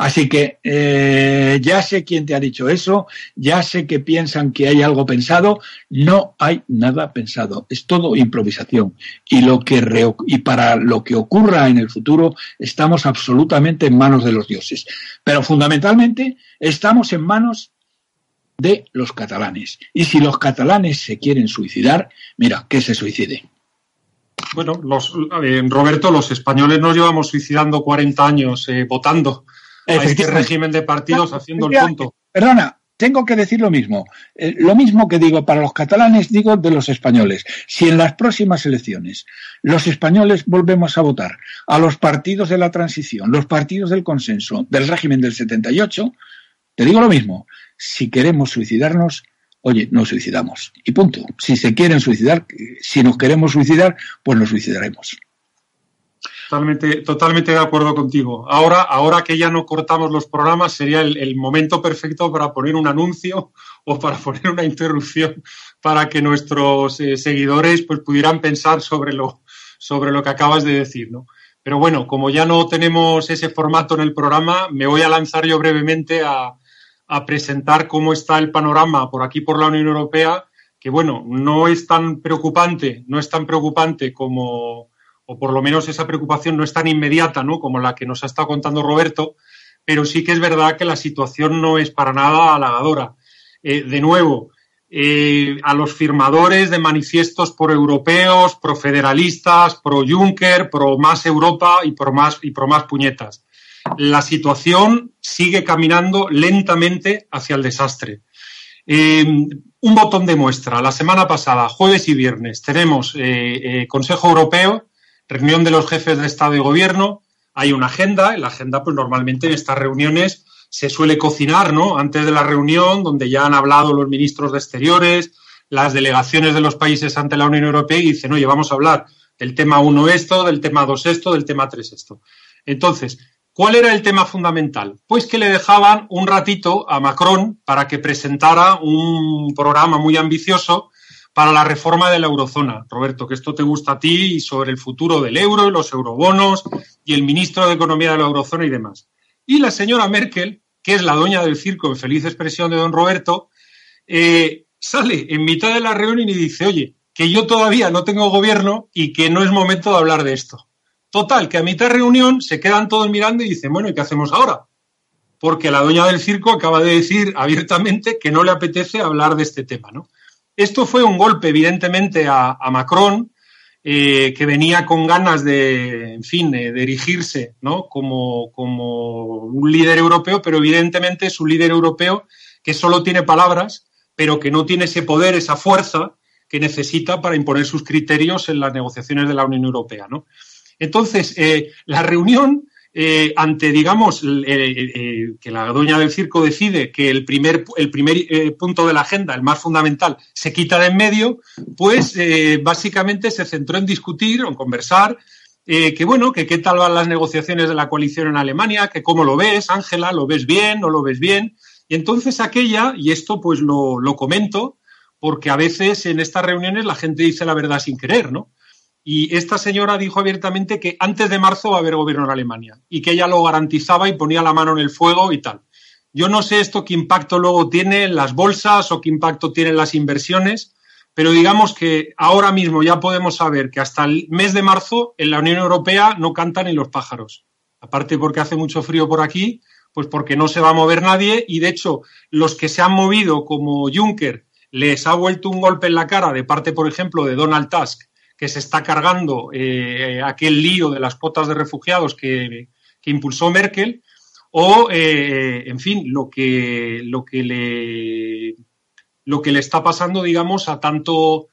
Así que eh, ya sé quién te ha dicho eso, ya sé que piensan que hay algo pensado, no hay nada pensado, es todo improvisación. Y, lo que y para lo que ocurra en el futuro estamos absolutamente en manos de los dioses. Pero fundamentalmente estamos en manos de los catalanes. Y si los catalanes se quieren suicidar, mira, que se suiciden. Bueno, los, Roberto, los españoles nos llevamos suicidando 40 años eh, votando a este régimen de partidos haciendo el punto. Perdona, tengo que decir lo mismo. Eh, lo mismo que digo para los catalanes, digo de los españoles. Si en las próximas elecciones los españoles volvemos a votar a los partidos de la transición, los partidos del consenso, del régimen del 78, te digo lo mismo. Si queremos suicidarnos, oye, nos suicidamos. Y punto. Si se quieren suicidar, si nos queremos suicidar, pues nos suicidaremos. Totalmente, totalmente de acuerdo contigo. Ahora, ahora que ya no cortamos los programas, sería el, momento perfecto para poner un anuncio o para poner una interrupción para que nuestros eh, seguidores pues, pudieran pensar sobre lo, sobre lo que acabas de decir, ¿no? Pero bueno, como ya no tenemos ese formato en el programa, me voy a lanzar yo brevemente a, a presentar cómo está el panorama por aquí por la Unión Europea, que bueno, no es tan preocupante, no es tan preocupante como, o por lo menos esa preocupación no es tan inmediata, ¿no? Como la que nos ha estado contando Roberto, pero sí que es verdad que la situación no es para nada halagadora. Eh, de nuevo, eh, a los firmadores de manifiestos pro europeos, pro Juncker, pro más Europa y pro más y pro más puñetas la situación sigue caminando lentamente hacia el desastre. Eh, un botón de muestra. La semana pasada, jueves y viernes, tenemos Consejo Europeo, reunión de los jefes de Estado y Gobierno. Hay una agenda. En la agenda, pues normalmente en estas reuniones se suele cocinar, ¿no? Antes de la reunión, donde ya han hablado los ministros de Exteriores, las delegaciones de los países ante la Unión Europea y dicen, oye, vamos a hablar del tema 1 esto, del tema 2 esto, del tema 3 esto. Entonces, ¿Cuál era el tema fundamental? Pues que le dejaban un ratito a Macron para que presentara un programa muy ambicioso para la reforma de la eurozona. Roberto, que esto te gusta a ti y sobre el futuro del euro y los eurobonos y el ministro de Economía de la eurozona y demás. Y la señora Merkel, que es la dueña del circo en feliz expresión de don Roberto, eh, sale en mitad de la reunión y dice, oye, que yo todavía no tengo gobierno y que no es momento de hablar de esto. Total, que a mitad de reunión se quedan todos mirando y dicen, bueno, ¿y qué hacemos ahora? Porque la dueña del circo acaba de decir abiertamente que no le apetece hablar de este tema, ¿no? Esto fue un golpe, evidentemente, a, Macron, eh, que venía con ganas de, en fin, de, erigirse ¿no? como, como un líder europeo, pero evidentemente es un líder europeo que solo tiene palabras, pero que no tiene ese poder, esa fuerza que necesita para imponer sus criterios en las negociaciones de la Unión Europea. Entonces, eh, la reunión, eh, ante, digamos, eh, que la dueña del circo decide que el primer, el primer punto de la agenda, el más fundamental, se quita de en medio, pues básicamente se centró en discutir o en conversar que bueno, que qué tal van las negociaciones de la coalición en Alemania, que cómo lo ves, Ángela, lo ves bien, no lo ves bien. Y entonces aquella, y esto pues lo, lo comento, porque a veces en estas reuniones la gente dice la verdad sin querer, ¿no? Y esta señora dijo abiertamente que antes de marzo va a haber gobierno en Alemania y que ella lo garantizaba y ponía la mano en el fuego y tal. Yo no sé esto qué impacto luego tiene en las bolsas o qué impacto tiene en las inversiones, pero digamos que ahora mismo ya podemos saber que hasta el mes de marzo en la Unión Europea no cantan ni los pájaros. Aparte porque hace mucho frío por aquí, pues porque no se va a mover nadie y de hecho los que se han movido como Juncker les ha vuelto un golpe en la cara de parte, por ejemplo, de Donald Tusk, que se está cargando eh, aquel lío de las cuotas de refugiados que, impulsó Merkel, o, eh, en fin, lo que, lo que le lo que le está pasando, digamos, a tanto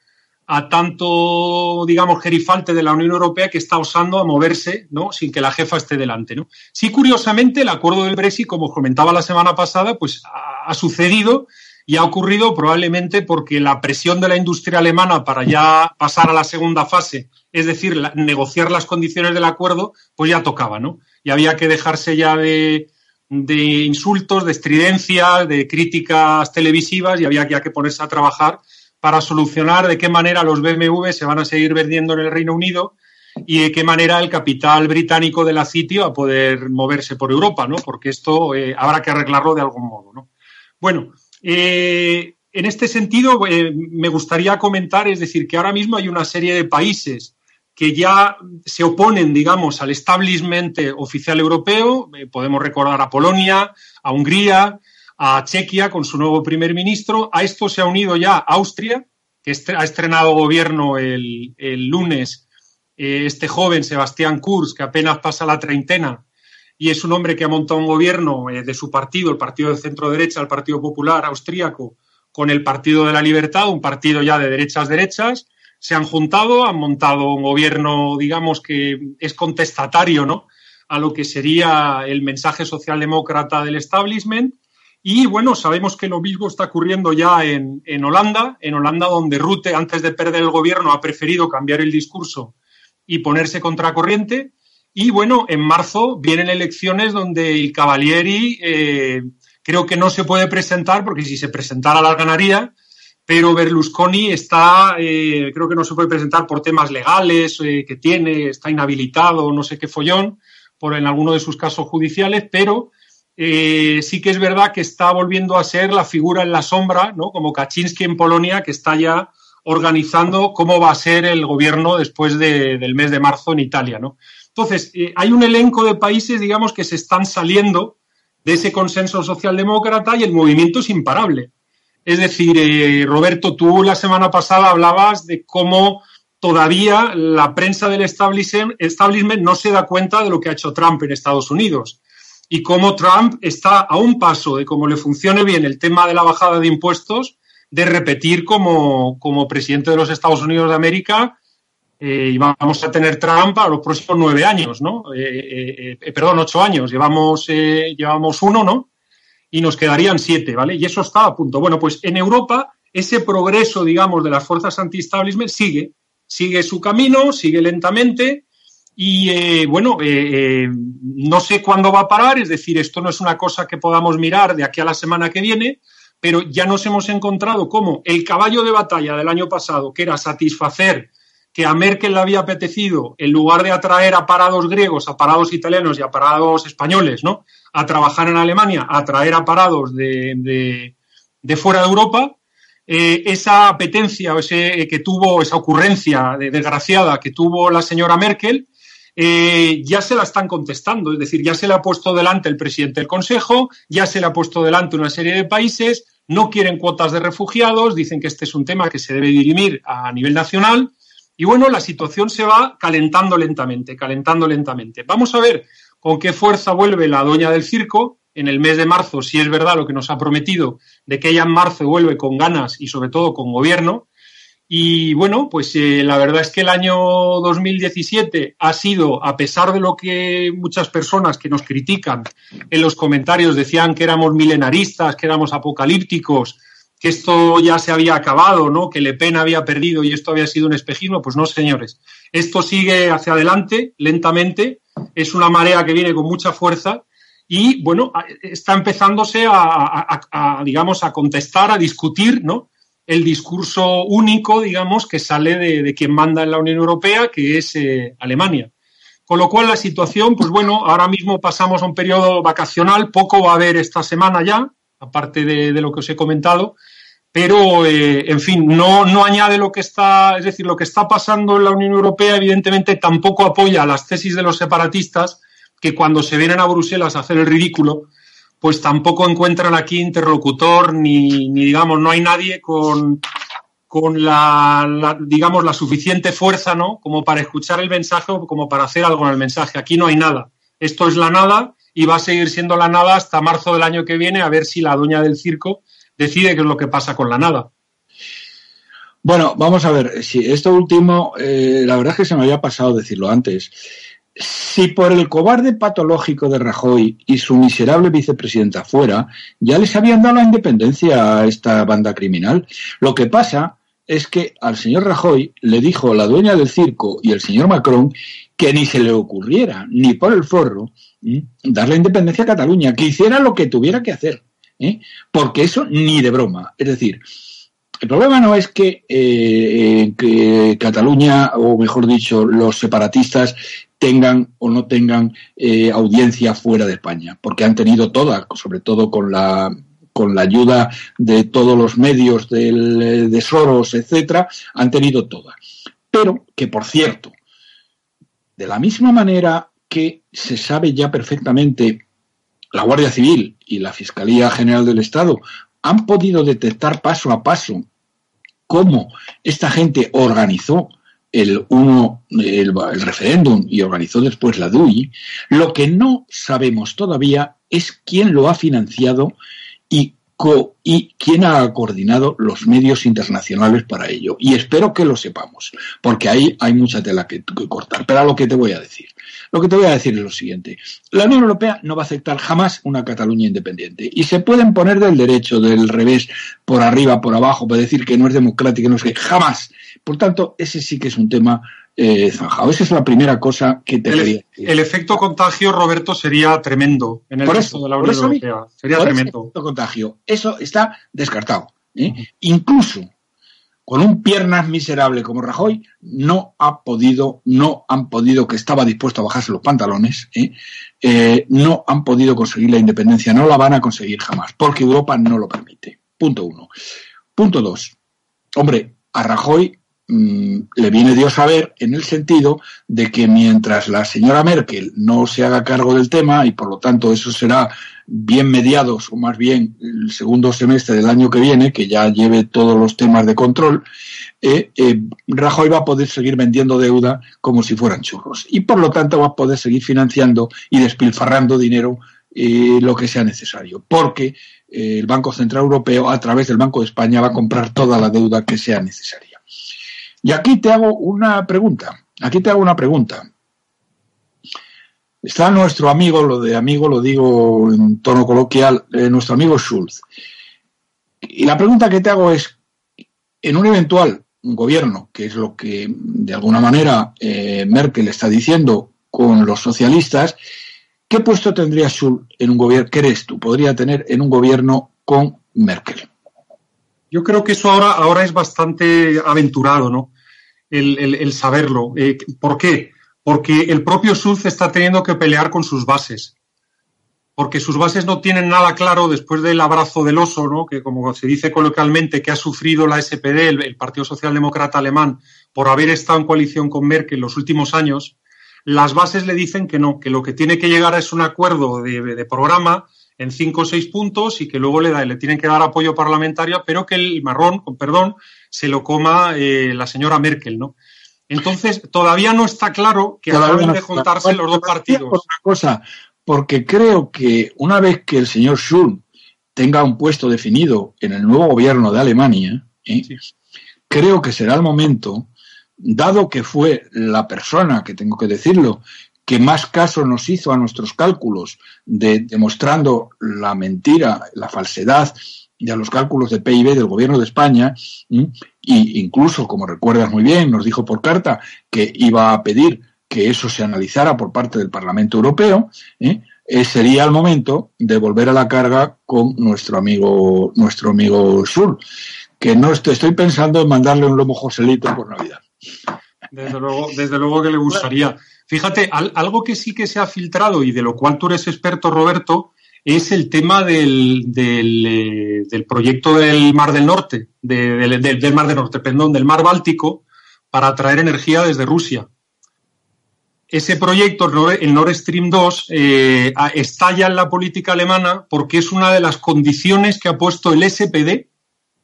a tanto, digamos, gerifalte de la Unión Europea que está osando a moverse, ¿no? Sin que la jefa esté delante, ¿no? Sí, curiosamente, el acuerdo del Brexit, como comentaba la semana pasada, pues ha, sucedido y ha ocurrido probablemente porque la presión de la industria alemana para ya pasar a la segunda fase, es decir, negociar las condiciones del acuerdo, pues ya tocaba, ¿no? Y había que dejarse ya de, de insultos, de estridencia, de críticas televisivas y había ya que ponerse a trabajar para solucionar de qué manera los BMW se van a seguir vendiendo en el Reino Unido y de qué manera el capital británico de la sitio va a poder moverse por Europa, ¿no? Porque esto eh, habrá que arreglarlo de algún modo, ¿no? Bueno, eh, en este sentido eh, me gustaría comentar, es decir, que ahora mismo hay una serie de países que ya se oponen, digamos, al establishment oficial europeo. podemos recordar a Polonia, a Hungría, a Chequia con su nuevo primer ministro. A esto se ha unido ya Austria, que ha estrenado gobierno el, lunes eh, este joven Sebastián Kurz, que apenas pasa la treintena y es un hombre que ha montado un gobierno eh, de su partido, el partido de centro derecha, el Partido Popular Austríaco, con el Partido de la Libertad, un partido ya de derechas derechas. Se han juntado, han montado un gobierno, digamos, que es contestatario, ¿no? a lo que sería el mensaje socialdemócrata del establishment y bueno, sabemos que lo mismo está ocurriendo ya en, Holanda, en Holanda donde Rutte, antes de perder el gobierno, ha preferido cambiar el discurso y ponerse contracorriente. Y bueno, en marzo vienen elecciones donde el Cavalieri eh, creo que no se puede presentar, porque si se presentara las ganaría, pero Berlusconi está, eh, creo que no se puede presentar por temas legales eh, que tiene, está inhabilitado, no sé qué follón, por en alguno de sus casos judiciales, pero sí que es verdad que está volviendo a ser la figura en la sombra, ¿no? Como Kaczynski en Polonia, que está ya organizando cómo va a ser el gobierno después del mes de marzo en Italia, ¿no? Entonces, eh, hay un elenco de países, digamos, que se están saliendo de ese consenso socialdemócrata y el movimiento es imparable. Es decir, eh, Roberto, tú la semana pasada hablabas de cómo todavía la prensa del establishment no se da cuenta de lo que ha hecho Trump en Estados Unidos y cómo Trump está a un paso de cómo le funcione bien el tema de la bajada de impuestos, de repetir como, presidente de los Estados Unidos de América eh, y vamos a tener Trump a los próximos nueve años, ¿no? Eh, eh, perdón, ocho años. Llevamos, llevamos uno, ¿no? Y nos quedarían siete, ¿vale? Y eso está a punto. Bueno, pues en Europa ese progreso, digamos, de las fuerzas anti-establishment sigue, sigue su camino, sigue lentamente y bueno, no sé cuándo va a parar, es decir, esto no es una cosa que podamos mirar de aquí a la semana que viene, pero ya nos hemos encontrado como el caballo de batalla del año pasado, que era satisfacer que a Merkel le había apetecido, en lugar de atraer a parados griegos, a parados italianos y a parados españoles, ¿no? A trabajar en Alemania, a atraer a parados de, fuera de Europa, esa apetencia ese, que tuvo, esa ocurrencia desgraciada que tuvo la señora Merkel, eh, ya se la están contestando, es decir, ya se le ha puesto delante el presidente del Consejo, ya se le ha puesto delante una serie de países, no quieren cuotas de refugiados, dicen que este es un tema que se debe dirimir a nivel nacional y bueno, la situación se va calentando lentamente, calentando lentamente. Vamos a ver con qué fuerza vuelve la doña del circo en el mes de marzo, si es verdad lo que nos ha prometido, de que ella en marzo vuelve con ganas y sobre todo con gobierno, y bueno, pues eh, la verdad es que el año 2017 ha sido, a pesar de lo que muchas personas que nos critican en los comentarios decían que éramos milenaristas, que éramos apocalípticos, que esto ya se había acabado, ¿no? Que Le Pen había perdido y esto había sido un espejismo, pues no, señores. Esto sigue hacia adelante, lentamente, es una marea que viene con mucha fuerza y, bueno, está empezándose a, a digamos, a contestar, a discutir, ¿no? el discurso único, digamos, que sale de, quien manda en la Unión Europea, que es eh, Alemania. Con lo cual la situación, pues bueno, ahora mismo pasamos a un periodo vacacional, poco va a haber esta semana ya, aparte de, lo que os he comentado, pero eh, en fin, no, no añade lo que está, es decir, lo que está pasando en la Unión Europea, evidentemente tampoco apoya las tesis de los separatistas, que cuando se vienen a Bruselas a hacer el ridículo, pues tampoco encuentran aquí interlocutor ni, ni digamos, no hay nadie con, con la, digamos, la suficiente fuerza, ¿no? Como para escuchar el mensaje o como para hacer algo en el mensaje. Aquí no hay nada. Esto es la nada y va a seguir siendo la nada hasta marzo del año que viene a ver si la dueña del circo decide qué es lo que pasa con la nada. Bueno, vamos a ver, si esto último, eh, la verdad es que se me había pasado decirlo antes. Si por el cobarde patológico de Rajoy y su miserable vicepresidenta fuera, ya les habían dado la independencia a esta banda criminal. Lo que pasa es que al señor Rajoy le dijo la dueña del circo y el señor Macron que ni se le ocurriera, ni por el forro, dar la independencia a Cataluña, que hiciera lo que tuviera que hacer. ¿eh? Porque eso ni de broma. Es decir, el problema no es que, eh, Cataluña, o mejor dicho, los separatistas tengan o no tengan eh, audiencia fuera de España, porque han tenido toda, sobre todo con la con la ayuda de todos los medios de Soros, etcétera, han tenido toda. Pero que, por cierto, de la misma manera que se sabe ya perfectamente, la Guardia Civil y la Fiscalía General del Estado han podido detectar paso a paso cómo esta gente organizó el, uno, el, referéndum y organizó después la DUI, lo que no sabemos todavía es quién lo ha financiado y, y quién ha coordinado los medios internacionales para ello. Y espero que lo sepamos, porque ahí hay mucha tela que, que cortar. Pero a lo que te voy a decir. Lo que te voy a decir es lo siguiente. La Unión Europea no va a aceptar jamás una Cataluña independiente. Y se pueden poner del derecho, del revés, por arriba, por abajo, para decir que no es democrática, no es que jamás. Por tanto, ese sí que es un tema eh, zanjado. Esa es la primera cosa que te el, quería decir. El efecto contagio, Roberto, sería tremendo en el resto de la Unión Europea. Sería tremendo. efecto contagio. Eso está descartado. Incluso con un piernas miserable como Rajoy, no ha podido, no han podido, que estaba dispuesto a bajarse los pantalones. Eh, no han podido conseguir la independencia, no la van a conseguir jamás, porque Europa no lo permite. Punto uno. Punto dos. Hombre, a Rajoy Mm, le viene Dios a ver en el sentido de que mientras la señora Merkel no se haga cargo del tema, y por lo tanto eso será bien mediados, o más bien el segundo semestre del año que viene, que ya lleve todos los temas de control, eh, eh, Rajoy va a poder seguir vendiendo deuda como si fueran churros. Y por lo tanto va a poder seguir financiando y despilfarrando dinero eh, lo que sea necesario. Porque el Banco Central Europeo, a través del Banco de España, va a comprar toda la deuda que sea necesaria. Y aquí te hago una pregunta. Aquí te hago una pregunta. Está nuestro amigo, lo de amigo lo digo en tono coloquial, eh, nuestro amigo Schulz. Y la pregunta que te hago es, en un eventual gobierno, que es lo que de alguna manera eh, Merkel está diciendo con los socialistas, ¿qué puesto tendría Schulz en un gobierno, eres tú, podría tener en un gobierno con Merkel? Yo creo que eso ahora, ahora es bastante aventurado, ¿no? El, saberlo. Eh, ¿Por qué? Porque el propio Schulz está teniendo que pelear con sus bases. Porque sus bases no tienen nada claro después del abrazo del oso, ¿no? Que como se dice coloquialmente, que ha sufrido la SPD, el, Partido Socialdemócrata Alemán, por haber estado en coalición con Merkel los últimos años, las bases le dicen que no, que lo que tiene que llegar es un acuerdo de, de programa en cinco o seis puntos y que luego le, da, le tienen que dar apoyo parlamentario, pero que el marrón, con perdón, se lo coma eh, la señora Merkel, ¿no? Entonces, todavía no está claro que acaben de juntarse los dos partidos. Cosa, porque creo que una vez que el señor Schulz tenga un puesto definido en el nuevo gobierno de Alemania, ¿eh? creo que será el momento, dado que fue la persona, que tengo que decirlo, que más caso nos hizo a nuestros cálculos, de, demostrando la mentira, la falsedad de los cálculos de PIB del gobierno de España, e incluso, como recuerdas muy bien, nos dijo por carta que iba a pedir que eso se analizara por parte del Parlamento Europeo, ¿eh? Eh, sería el momento de volver a la carga con nuestro amigo, nuestro amigo Sur. que no estoy, estoy pensando en mandarle un lomo Joselito por Navidad. Desde luego, desde luego que le gustaría. Fíjate, algo que sí que se ha filtrado y de lo cual tú eres experto, Roberto, es el tema del, del, eh, proyecto del Mar del Norte, del, Mar del Norte, perdón, del Mar Báltico, para traer energía desde Rusia. Ese proyecto, el Nord Stream 2, eh, estalla en la política alemana porque es una de las condiciones que ha puesto el SPD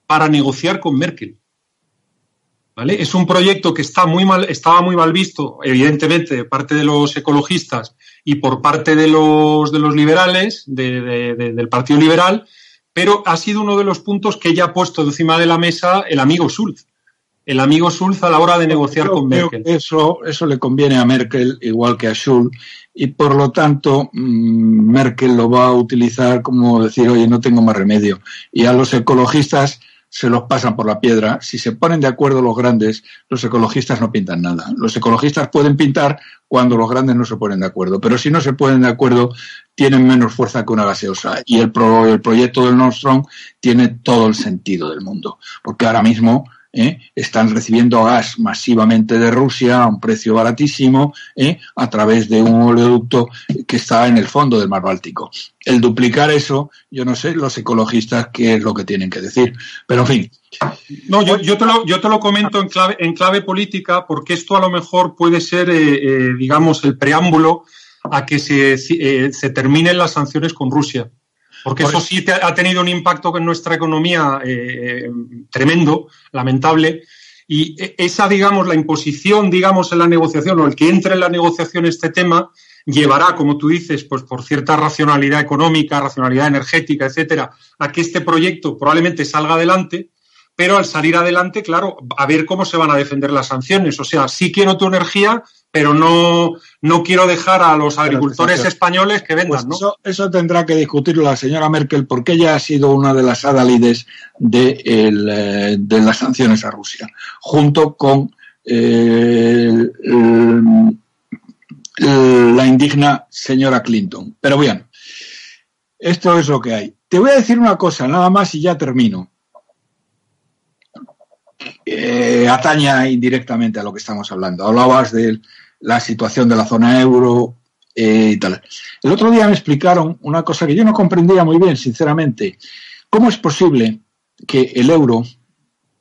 para negociar con Merkel. Es un proyecto que está muy mal, estaba muy mal visto, evidentemente, de parte de los ecologistas y por parte de los, de los liberales, del Partido Liberal, pero ha sido uno de los puntos que ya ha puesto encima de la mesa el amigo Schulz. El amigo Schulz a la hora de negociar con Merkel. Eso, eso le conviene a Merkel igual que a Schulz y por lo tanto mm, Merkel lo va a utilizar como decir, oye, no tengo más remedio. Y a los ecologistas se los pasan por la piedra. Si se ponen de acuerdo los grandes, los ecologistas no pintan nada. Los ecologistas pueden pintar cuando los grandes no se ponen de acuerdo, pero si no se ponen de acuerdo, tienen menos fuerza que una gaseosa. Y el, el proyecto del Nordstrom tiene todo el sentido del mundo, porque ahora mismo ¿eh? están recibiendo gas masivamente de Rusia a un precio baratísimo ¿eh? a través de un oleoducto que está en el fondo del mar Báltico. El duplicar eso, yo no sé los ecologistas qué es lo que tienen que decir, pero en fin. No, yo, te, lo, yo te lo comento en clave, en clave política porque esto a lo mejor puede ser, eh, digamos, el preámbulo a que se terminen las sanciones con Rusia. Porque eso sí ha tenido un impacto en nuestra economía eh, tremendo, lamentable. Y e, esa, digamos, la imposición, digamos, en la negociación o el que entre en la negociación este tema llevará, como tú dices, pues por cierta racionalidad económica, racionalidad energética, etcétera, a que este proyecto probablemente salga adelante, pero al salir adelante, claro, a ver cómo se van a defender las sanciones. O sea, sí quiero tu energía, pero no, no quiero dejar a los agricultores españoles que vendan, pues Eso, tendrá que discutirlo la señora Merkel, porque ella ha sido una de las adalides de, eh, de las sanciones a Rusia, junto con eh, la indigna señora Clinton. Pero bien, esto es lo que hay. Te voy a decir una cosa, nada más y ya termino eh, ataña indirectamente a lo que estamos hablando. Hablabas de la situación de la zona euro eh, y tal. El otro día me explicaron una cosa que yo no comprendía muy bien, sinceramente. ¿Cómo es posible que el euro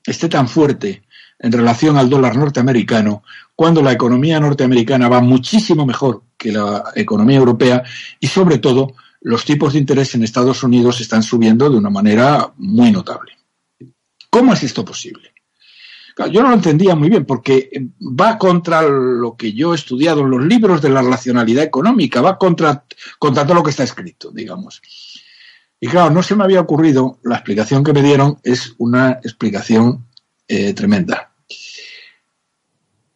esté tan fuerte en relación al dólar norteamericano cuando la economía norteamericana va muchísimo mejor que la economía europea y sobre todo los tipos de interés en Estados Unidos están subiendo de una manera muy notable. ¿Cómo es esto posible? Yo no lo entendía muy bien porque va contra lo que yo he estudiado en los libros de la racionalidad económica, va contra, contra todo lo que está escrito, digamos. Y claro, no se me había ocurrido, la explicación que me dieron es una explicación eh, tremenda.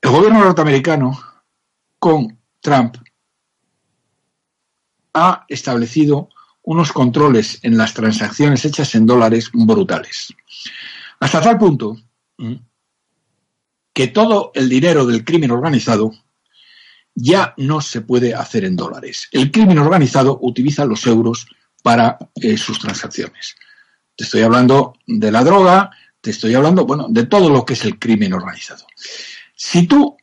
El gobierno norteamericano, con Trump, ha establecido unos controles en las transacciones hechas en dólares brutales. Hasta tal punto que todo el dinero del crimen organizado ya no se puede hacer en dólares. El crimen organizado utiliza los euros para eh, sus transacciones. Te estoy hablando de la droga, te estoy hablando, bueno, de todo lo que es el crimen organizado. Si tú,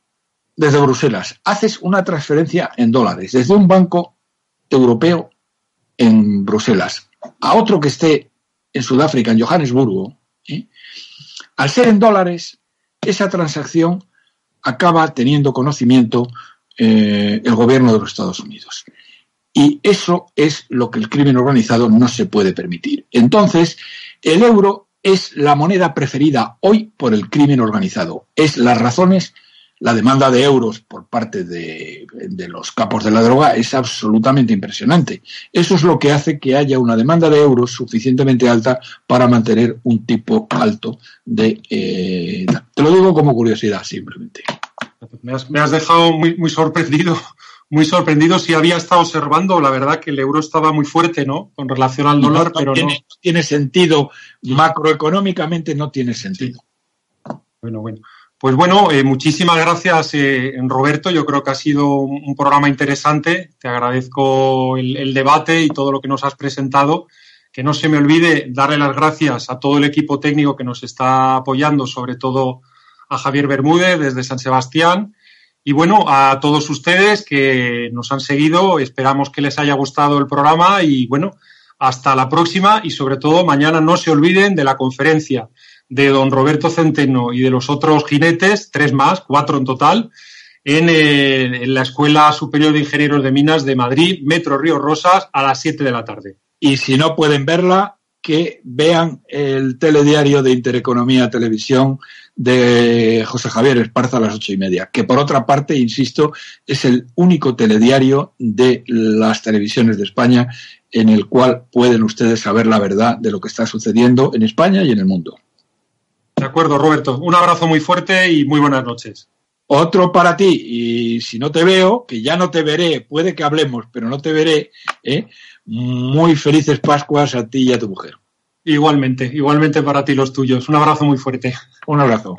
desde Bruselas, haces una transferencia en dólares desde un banco europeo en Bruselas a otro que esté en Sudáfrica, en Johannesburgo, ¿eh? al ser en dólares, esa transacción acaba teniendo conocimiento eh, el gobierno de los Estados Unidos. Y eso es lo que el crimen organizado no se puede permitir. Entonces, el euro es la moneda preferida hoy por el crimen organizado. Es las razones la demanda de euros por parte de, los capos de la droga es absolutamente impresionante. Eso es lo que hace que haya una demanda de euros suficientemente alta para mantener un tipo alto de... Eh, te lo digo como curiosidad, simplemente. Me has, dejado muy, muy sorprendido muy sorprendido si había estado observando, la verdad que el euro estaba muy fuerte, ¿no? Con relación al dólar, pero tiene, no. tiene sentido, macroeconómicamente no tiene sentido. Bueno, bueno. Pues bueno, eh, muchísimas gracias, eh, Roberto. Yo creo que ha sido un, programa interesante. Te agradezco el, debate y todo lo que nos has presentado. que no se me olvide darle las gracias a todo el equipo técnico que nos está apoyando, sobre todo a Javier Bermúdez desde San Sebastián. Y bueno, a todos ustedes que nos han seguido, esperamos que les haya gustado el programa y bueno, hasta la próxima y sobre todo mañana no se olviden de la conferencia de don Roberto Centeno y de los otros jinetes, tres más, cuatro en total, en, eh, la Escuela Superior de Ingenieros de Minas de Madrid, Metro Río Rosas, a las siete de la tarde. Y si no pueden verla, que vean el telediario de Intereconomía Televisión de José Javier Esparza a las ocho y media, que por otra parte, insisto, es el único telediario de las televisiones de España en el cual pueden ustedes saber la verdad de lo que está sucediendo en España y en el mundo. De acuerdo, Roberto. Un abrazo muy fuerte y muy buenas noches. Otro para ti, y si no te veo, que ya no te veré, puede que hablemos, pero no te veré, ¿eh? muy felices Pascuas a ti y a tu mujer. Igualmente, igualmente para ti los tuyos. Un abrazo muy fuerte. Un abrazo.